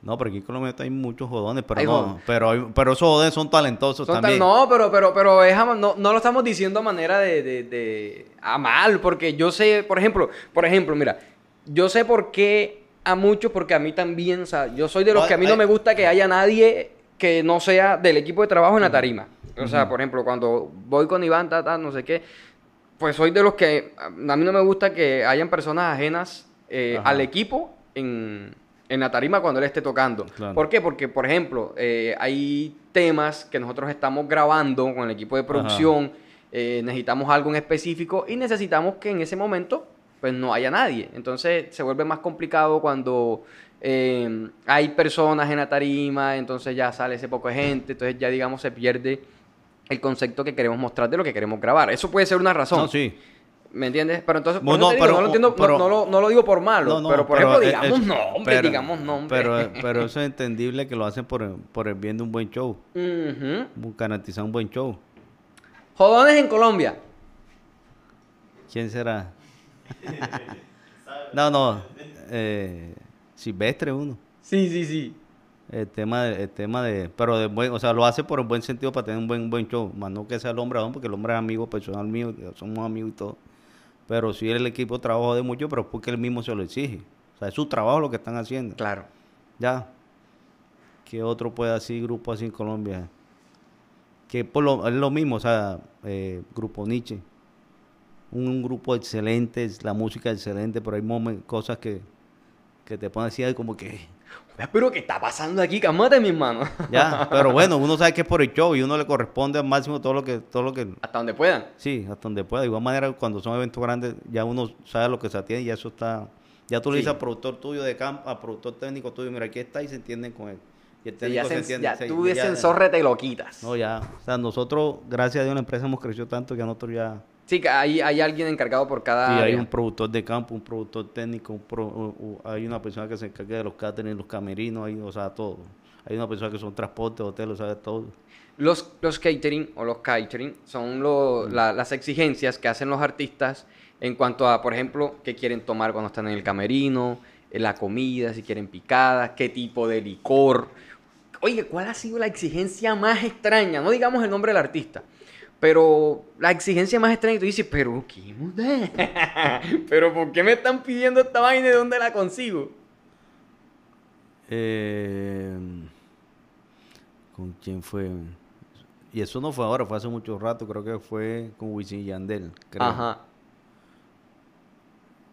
no, pero aquí en Colombia hay muchos jodones, pero Hay no, jodones. pero pero esos jodones son talentosos Son también. no, pero, pero, pero es no, no lo estamos diciendo a manera de, de, de- a mal, porque yo sé, por ejemplo, por ejemplo, mira, yo sé por qué a muchos, porque a mí también, o sea, yo soy de los que a mí no me gusta que haya nadie que no sea del equipo de trabajo en la tarima. O sea, por ejemplo, cuando voy con Iván, ta, ta, no sé qué, pues soy de los que a mí no me gusta que hayan personas ajenas eh, al equipo en, en la tarima cuando él esté tocando. Claro. ¿Por qué? Porque, por ejemplo, eh, hay temas que nosotros estamos grabando con el equipo de producción, eh, necesitamos algo en específico y necesitamos que en ese momento pues no haya nadie. Entonces se vuelve más complicado cuando eh, hay personas en la tarima, entonces ya sale ese poco de gente, entonces ya digamos se pierde el concepto que queremos mostrar de lo que queremos grabar. Eso puede ser una razón. No, sí. ¿Me entiendes? Pero entonces, eso te digo, pero- no lo entiendo, no- pero- no, lo, no lo digo por malo, No, no, pero por ejemplo, eh, digamos es- nombre, pero- digamos nombre. Pero, pero [LAUGHS] eso es entendible que lo hacen por, el- por el bien de un buen show, Ujú. garantizar un buen show. Jodones en Colombia. ¿Quién será? [LAUGHS] no, no. Eh, Silvestre uno. Sí, sí, sí. El tema, de, el tema de, pero de buen, o sea, lo hace por el buen sentido para tener un buen, buen show, más no que sea el hombre hombre, porque el hombre es amigo personal mío, somos amigos y todo. Pero si el equipo trabaja de mucho, pero es porque él mismo se lo exige. O sea, es su trabajo lo que están haciendo. Claro. Ya. ¿Qué otro puede así, grupo así en Colombia? Que por lo, es lo mismo, o sea, eh, Grupo Nietzsche. Un, grupo excelente, la música excelente, pero hay momen- cosas que, que te ponen así como que... Pero ¿qué está pasando aquí? Cálmate, mi hermano. Ya, pero [LAUGHS] bueno, uno sabe que es por el show y uno le corresponde al máximo todo lo que... Todo lo que Hasta donde puedan. sí, hasta donde pueda. De igual manera, cuando son eventos grandes, ya uno sabe lo que se atiende y ya eso está... Ya tú le Sí. dices al productor tuyo de campo, al productor técnico tuyo, mira, aquí está y se entienden con él. Y el Sí, técnico ya se entiende. ya se- tú sensor te lo quitas. No, ya. O sea, nosotros, gracias a Dios, la empresa hemos crecido tanto que nosotros ya... Sí, hay, hay alguien encargado por cada Sí, hay un productor de campo, un productor técnico, un pro- hay una persona que se encarga de los catering, los camerinos, hay, o sea, todo. Hay una persona que son transporte, hotel, o sea, todo. Los, los catering o los catering son lo- Mm. la- las exigencias que hacen los artistas en cuanto a, por ejemplo, qué quieren tomar cuando están en el camerino, eh, la comida, si quieren picada, qué tipo de licor. Oye, ¿cuál ha sido la exigencia más extraña? No digamos el nombre del artista, pero la exigencia más extraña, y tú dices, pero ¿qué [LAUGHS] ¿Pero por qué me están pidiendo esta vaina y de dónde la consigo? Eh, ¿Con quién fue? Y eso no fue ahora, fue hace mucho rato, creo que fue con Wisin y Yandel. Creo. Ajá.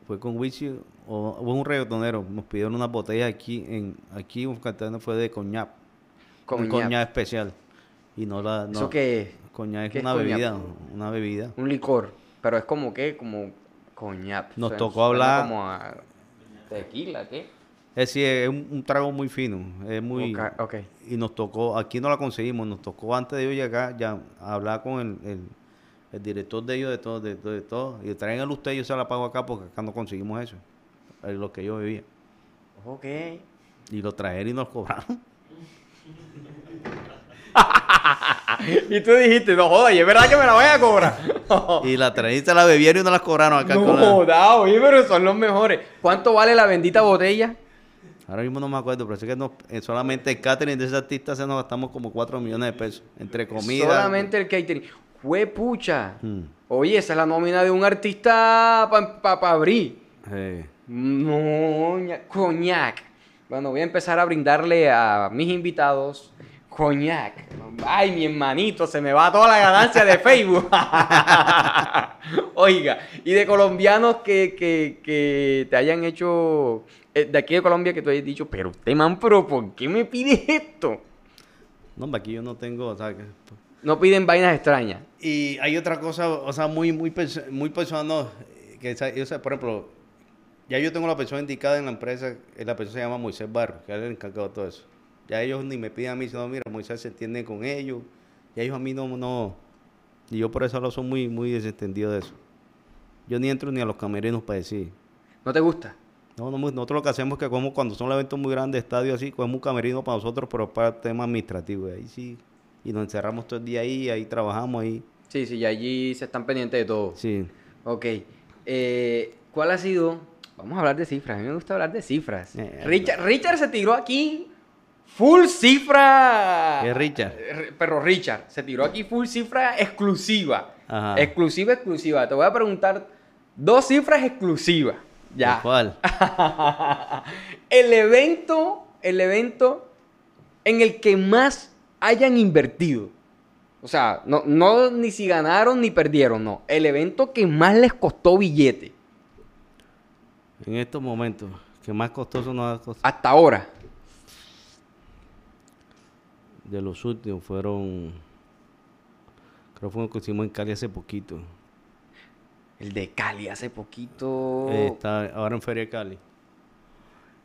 Fue con Wisin o, o un reggaetonero. Nos pidieron una botella aquí, en aquí un cantante fue de coñac. Un coñac especial. Y no la... No, ¿Eso qué es? Coñac es una bebida, una bebida. Un licor, pero es como que, como coñac. Nos tocó hablar... Como a tequila, ¿qué? Es decir, es un, trago muy fino, es muy... Okay, Y nos tocó, aquí no la conseguimos, nos tocó antes de yo llegar ya hablar con el, el, director de ellos de todo, de, de, todo. Y traen el usted, yo se la pago acá porque acá no conseguimos eso. Es lo que yo bebía. Ok. Y lo trajeron y nos cobraron. [LAUGHS] [LAUGHS] y tú dijiste, no jodas, es verdad que me la voy a cobrar. [LAUGHS] y la traíste, la bebieron y no la cobraron acá. No, da, oye, pero son los mejores. ¿Cuánto vale la bendita botella? Ahora mismo no me acuerdo, pero es que no, eh, solamente el catering de ese artista se nos gastamos como 4 millones de pesos entre comida. Solamente el catering. Fue pucha. Hmm. Oye, esa es la nómina de un artista para abrir. No, coñac. Bueno, voy a empezar a brindarle a mis invitados coñac. Ay, mi hermanito, se me va toda la ganancia de Facebook. [LAUGHS] Oiga, y de colombianos que, que, que te hayan hecho eh, de aquí de Colombia que tú hayas dicho, pero usted, man, pero ¿por qué me pide esto? No, aquí yo no tengo, o sea, que... No piden vainas extrañas. Y hay otra cosa, o sea, muy, muy, muy personal, que, o sea, por ejemplo, ya yo tengo la persona indicada en la empresa, eh, la persona se llama Moisés Barro, que es el encargado de todo eso. Ya ellos ni me piden a mí, sino, mira, Moisés se entiende con ellos, y ellos a mí no, no, y yo por eso lo soy muy, muy desentendido de eso. Yo ni entro ni a los camerinos para decir. ¿No te gusta? No, nosotros lo que hacemos es que como cuando son eventos muy grandes, estadios así, cogemos un camerino para nosotros, pero para temas administrativos. Ahí sí. Y nos encerramos todo el día ahí, ahí trabajamos ahí. Sí, sí, y allí se están pendientes de todo. Sí. Ok. Eh, ¿Cuál ha sido? Vamos a hablar de cifras. A mí me gusta hablar de cifras. Eh, Richard, Richard se tiró aquí full cifra. ¿Qué Richard? Pero Richard se tiró aquí full cifra exclusiva. Ajá. Exclusiva, exclusiva. Te voy a preguntar dos cifras exclusivas. Ya. ¿Cuál? [LAUGHS] el evento, el evento en el que más hayan invertido. O sea, no, no ni si ganaron ni perdieron, no. El evento que más les costó billete. En estos momentos, que más costoso nos ha costado. Hasta ahora. De los últimos fueron. Creo que fue lo que hicimos en Cali hace poquito. El de Cali hace poquito. está ahora en Feria de Cali.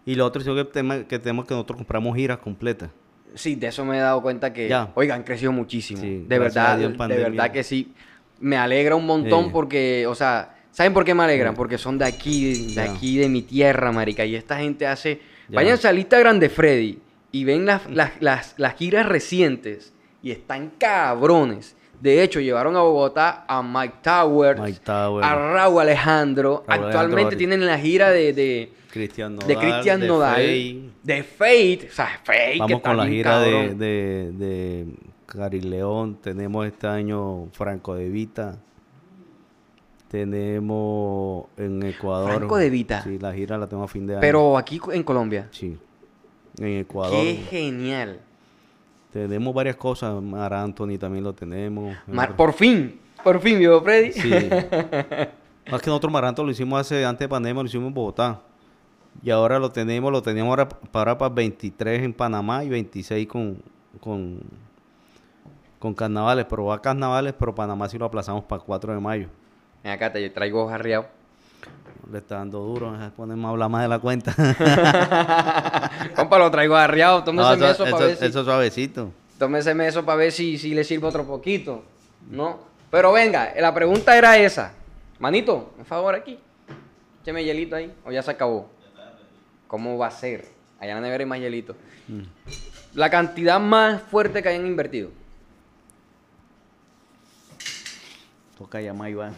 Y lo otro es que, que tenemos que nosotros compramos giras completas. Sí, de eso me he dado cuenta que, ya. oigan, han crecido muchísimo. de verdad, de, verdad que sí. Me alegra un montón porque, o sea, ¿saben por qué me alegran? Porque son de aquí, de aquí, de mi tierra, marica. Y esta gente hace... Vayan a lista grande Freddy y ven las, las, las, las giras recientes y están cabrones. De hecho, llevaron a Bogotá a Mike Towers, a Raúl Alejandro. Actualmente tienen la gira de, de Cristian Nodal, de, Christian Nodal, de Fate. O sea, Fate. Vamos con la gira de, de, de Cari León. Tenemos este año Franco de Vita. Tenemos en Ecuador. Franco de Vita. Sí, la gira la tenemos a fin de año. Pero aquí en Colombia. Sí. En Ecuador. Qué genial. Tenemos varias cosas. Mar Anthony también lo tenemos. por fin, por fin, vivo Freddy. Sí. [LAUGHS] Más que nosotros Mar Anthony lo hicimos hace, antes de pandemia, lo hicimos en Bogotá. Y ahora lo tenemos, lo teníamos ahora para, para 23 en Panamá y 26 con, con, con carnavales. Pero va a carnavales, pero Panamá sí lo aplazamos para 4 de mayo. Acá, te traigo jarriado. Le está dando duro, ponemos a hablar más de la cuenta. [LAUGHS] Compa, lo traigo arriado, tómese eso, eso, para ver si... Eso suavecito. Tómese eso para ver si, si le sirve otro poquito, ¿no? Pero venga, la pregunta era esa. Manito, por favor aquí. Écheme hielito ahí, o ya se acabó. ¿Cómo va a ser? Allá en la nevera hay más hielito. Mm. La cantidad más fuerte que hayan invertido. Toca llamar Iván.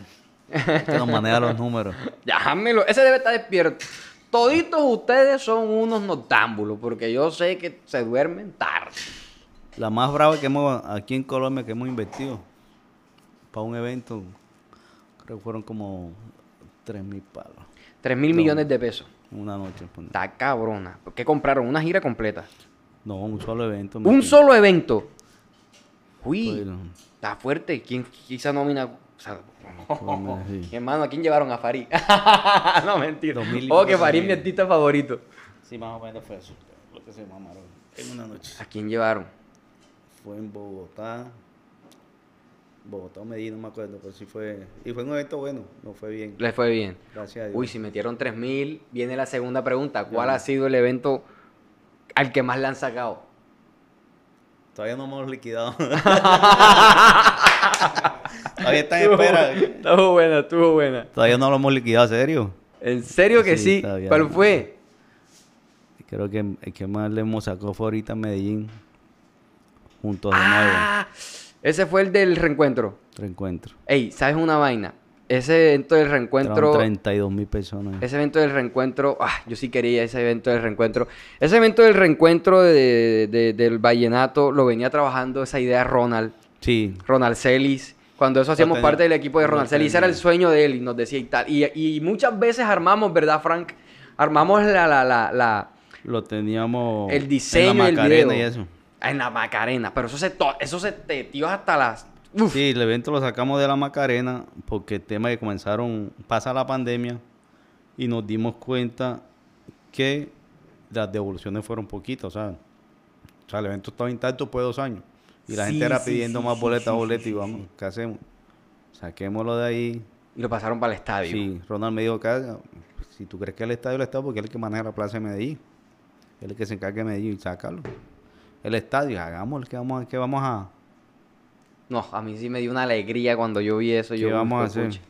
Que nos maneja los números. [LAUGHS] Llámelo. Ese debe estar despierto. Toditos ustedes son unos noctámbulos, porque yo sé que se duermen tarde. La más brava que hemos, aquí en Colombia, que hemos invertido para un evento, creo que fueron como 3 mil palos. 3 mil millones de pesos. Una noche. pues. Está cabrona. ¿Qué compraron? Una gira completa. No, un solo evento. Un solo evento. Uy, Bueno, está fuerte. ¿Quién quizá nómina? O sea, [LAUGHS] Sí. Hermano, ¿a quién llevaron? A Farid. [LAUGHS] no, mentira. Oh, que Farid es mi artista favorito. Sí, más o menos fue eso. Lo que se mamaron. En una noche. ¿A quién llevaron? Fue en Bogotá. Bogotá o Medellín, no me acuerdo, pero sí fue. Y fue un evento bueno, no fue bien. Les fue bien. Gracias a Dios. Uy, si metieron 3000, viene la segunda pregunta. ¿Cuál Ya. ha sido el evento al que más le han sacado? Todavía no hemos liquidado. [LAUGHS] Todavía está en espera. Estuvo buena, estuvo buena. Todavía no lo hemos liquidado, ¿serio? ¿En serio que Sí, ¿Cuál fue? Creo que el que más le hemos sacado fue ahorita en Medellín. Juntos de nuevo. Ah, ese fue el del reencuentro. Reencuentro. Ey, ¿sabes una vaina? Ese evento del reencuentro... Entraron 32 mil personas. Ese evento del reencuentro, ah, yo sí quería ese evento del reencuentro. Ese evento del reencuentro de- de- del vallenato lo venía trabajando esa idea Ronald, Sí. Ronald Celis. Cuando eso hacíamos parte del equipo de Ronald Celis, era el sueño de él y nos decía y tal. Y, y muchas veces armamos, ¿verdad, Frank? Armamos la, la, la, la- Lo teníamos. el diseño en la y el Macarena video. y eso. En la Macarena. Pero eso se, eso se te tío hasta las... Uf. Sí, el evento lo sacamos de la Macarena porque el tema que comenzaron, pasa la pandemia y nos dimos cuenta que las devoluciones fueron poquitas, o sea, o sea, el evento estaba intacto después de dos años y la Sí, gente era sí, pidiendo sí, más boletas, boletas y vamos. ¿qué hacemos? Saquémoslo de ahí. Y lo pasaron para el estadio. Sí, Ronald me dijo, "Carga, si tú crees que el estadio, el estadio, porque él es el que maneja la plaza de Medellín. Él es el que se encarga de Medellín y sácalo. El estadio, hagámoslo, que vamos, a- que vamos a... No, a mí sí me dio una alegría cuando yo vi eso. ¿Qué Yo, vamos a "Uf, hacer?" pucha.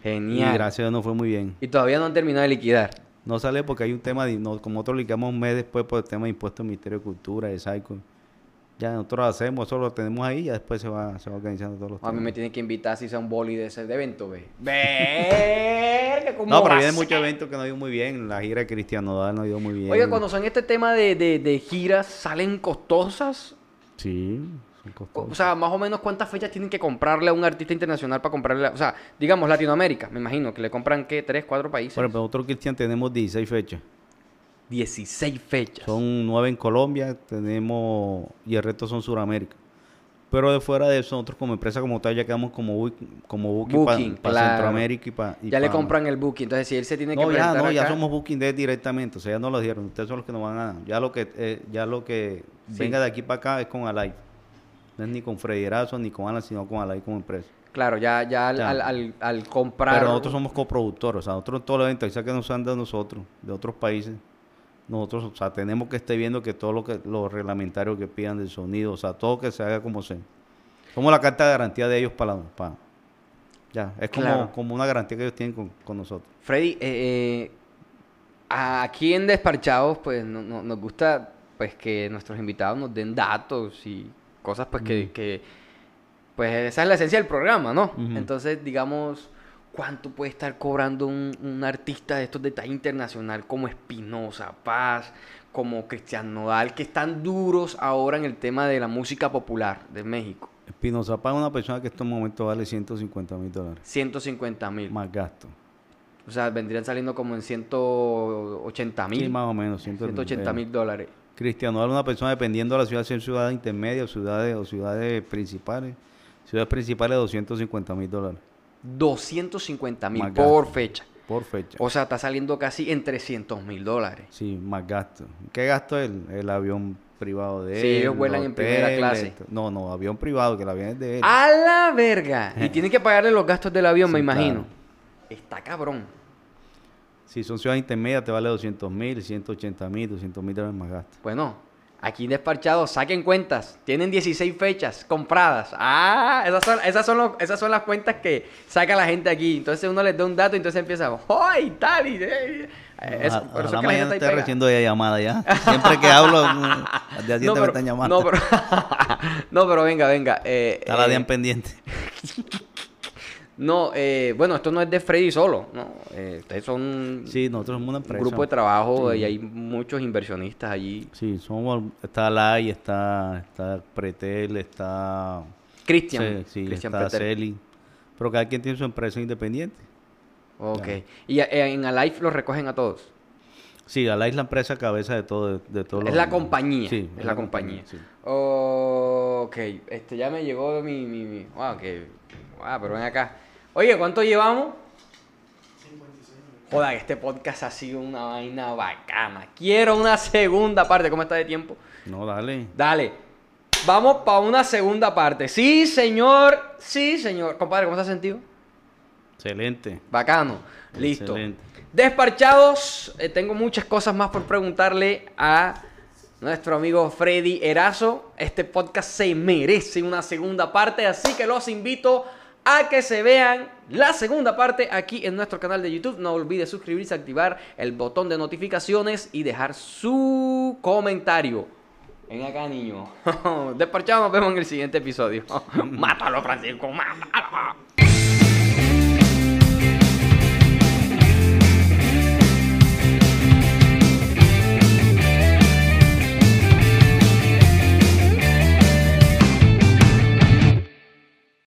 Y Genial. gracias a Dios no fue muy bien. Y todavía no han terminado de liquidar. No sale porque hay un tema, de, no, como nosotros ligamos un mes después por el tema de impuestos Ministerio de Cultura, de SAICO. Ya nosotros lo hacemos, eso lo tenemos ahí y ya después se va, se va organizando todos los A mí temas. me tienen que invitar si sea un boli de ese de evento, ve. [LAUGHS] Verga, ¿cómo No, pero va a viene ser? muchos eventos que nos dio muy bien. La gira de Cristian Nodal nos dio muy bien. Oiga, cuando son este tema de, de, de giras, ¿salen costosas? Sí, son O costosos. sea, más o menos cuántas fechas tienen que comprarle a un artista internacional para comprarle, o sea, digamos Latinoamérica, me imagino, que le compran, ¿qué? ¿Tres, cuatro países? Por ejemplo, nosotros Cristian tenemos 16 fechas. 16 fechas. Son 9 en Colombia, tenemos y el resto son Sudamérica. Pero de fuera de eso, nosotros como empresa como tal ya quedamos como, bu- como booking, Booking, para claro. Centroamérica y para... ya le compran el booking, entonces si él se tiene que ya no, ya somos Booking Day directamente, o sea, ya no lo dieron, ustedes son los que nos van a ya lo que eh, ya lo que Sí. venga de aquí para acá es con Alive. No es ni con Freddy Erazo ni con Alan, sino con Alive como empresa. Claro, ya, ya al, al, al- al comprar... Pero nosotros somos coproductores, o sea, nosotros en todos los quizás que nos han dado nosotros, de otros países, nosotros, o sea, tenemos que estar viendo que todo lo que los reglamentarios que pidan del sonido, o sea, todo que se haga como sea. Somos la carta de garantía de ellos para, para ya, es como, Claro. como una garantía que ellos tienen con, con nosotros. Freddy, eh, eh, aquí en Desparchados, pues no- no- nos gusta pues que nuestros invitados nos den datos y cosas pues que, que, pues esa es la esencia del programa, ¿no? Entonces, digamos, ¿cuánto puede estar cobrando un, un artista de estos de talla internacional como Espinosa Paz, como Cristian Nodal, que están duros ahora en el tema de la música popular de México? Espinoza Paz es una persona que en estos momentos vale 150 mil dólares, 150 mil. más gasto. O sea, vendrían saliendo como en 180 mil. Sí, más o menos. 100, 180 eh, mil dólares. Cristiano Ronaldo es una persona dependiendo de la ciudad, si es ciudad intermedia o ciudades, o ciudades principales. Ciudades principales 250 mil dólares 250 mil por fecha. por fecha. O sea, está saliendo casi en 300 mil dólares. Sí, más gasto. ¿Qué gasto es el, el avión privado de él? Sí, ellos vuelan en primera clase. esto. No, no, avión privado, que el avión es de él. ¡A la verga! Y tienen que pagarle los gastos del avión, me imagino. claro. Está cabrón. Si son ciudades intermedias, te vale 200 mil, 180 mil, 200 mil dólares más gasto. Bueno, aquí despachados, saquen cuentas. Tienen 16 fechas compradas. Ah, esas son, esas son, los- esas son las cuentas que saca la gente aquí. Entonces uno les da un dato y entonces empieza, ¡ay, tal! Y, eh, eh, eso- por eso que la gente está recibiendo ya llamada ya. [LAUGHS] Siempre que hablo, mm, siguiente No, me están [LAUGHS] llamando. no, pero, [LAUGHS] no, pero venga, venga. eh, Está la eh, DIAN pendiente. No, eh, bueno, esto no es de Freddy solo, ¿no? Eh, ustedes son Sí, nosotros somos una un empresa. grupo de trabajo Sí. y hay muchos inversionistas allí. Sí, somos, está Lai, está, está Pretel, está... Cristian, Sí, Cristian está. Celi. Pero cada quien tiene su empresa independiente. Ok. Ya. Y en Alive los recogen a todos. Sí, Alay es la empresa cabeza de todo. De, de todos Es la compañía. Sí, es la compañía. sí. Ok, este ya me llegó mi, mi, mi- Wow, que. Wow, pero ven acá. Oye, ¿cuánto llevamos? 56 Joda, este podcast ha sido una vaina bacana. Quiero una segunda parte. ¿Cómo está de tiempo? No, dale. Dale. Vamos para una segunda parte. Sí, señor. Sí, señor. Compadre, ¿cómo te has sentido? Excelente. Bacano. Listo. Excelente. Desparchados, eh, tengo muchas cosas más por preguntarle a nuestro amigo Freddy Erazo. Este podcast se merece una segunda parte, así que los invito a que se vean la segunda parte aquí en nuestro canal de YouTube. No olvide suscribirse, activar el botón de notificaciones y dejar su comentario. Ven acá, niño. [LAUGHS] Desparchados, nos vemos en el siguiente episodio. [LAUGHS] mátalo, Francisco, mátalo.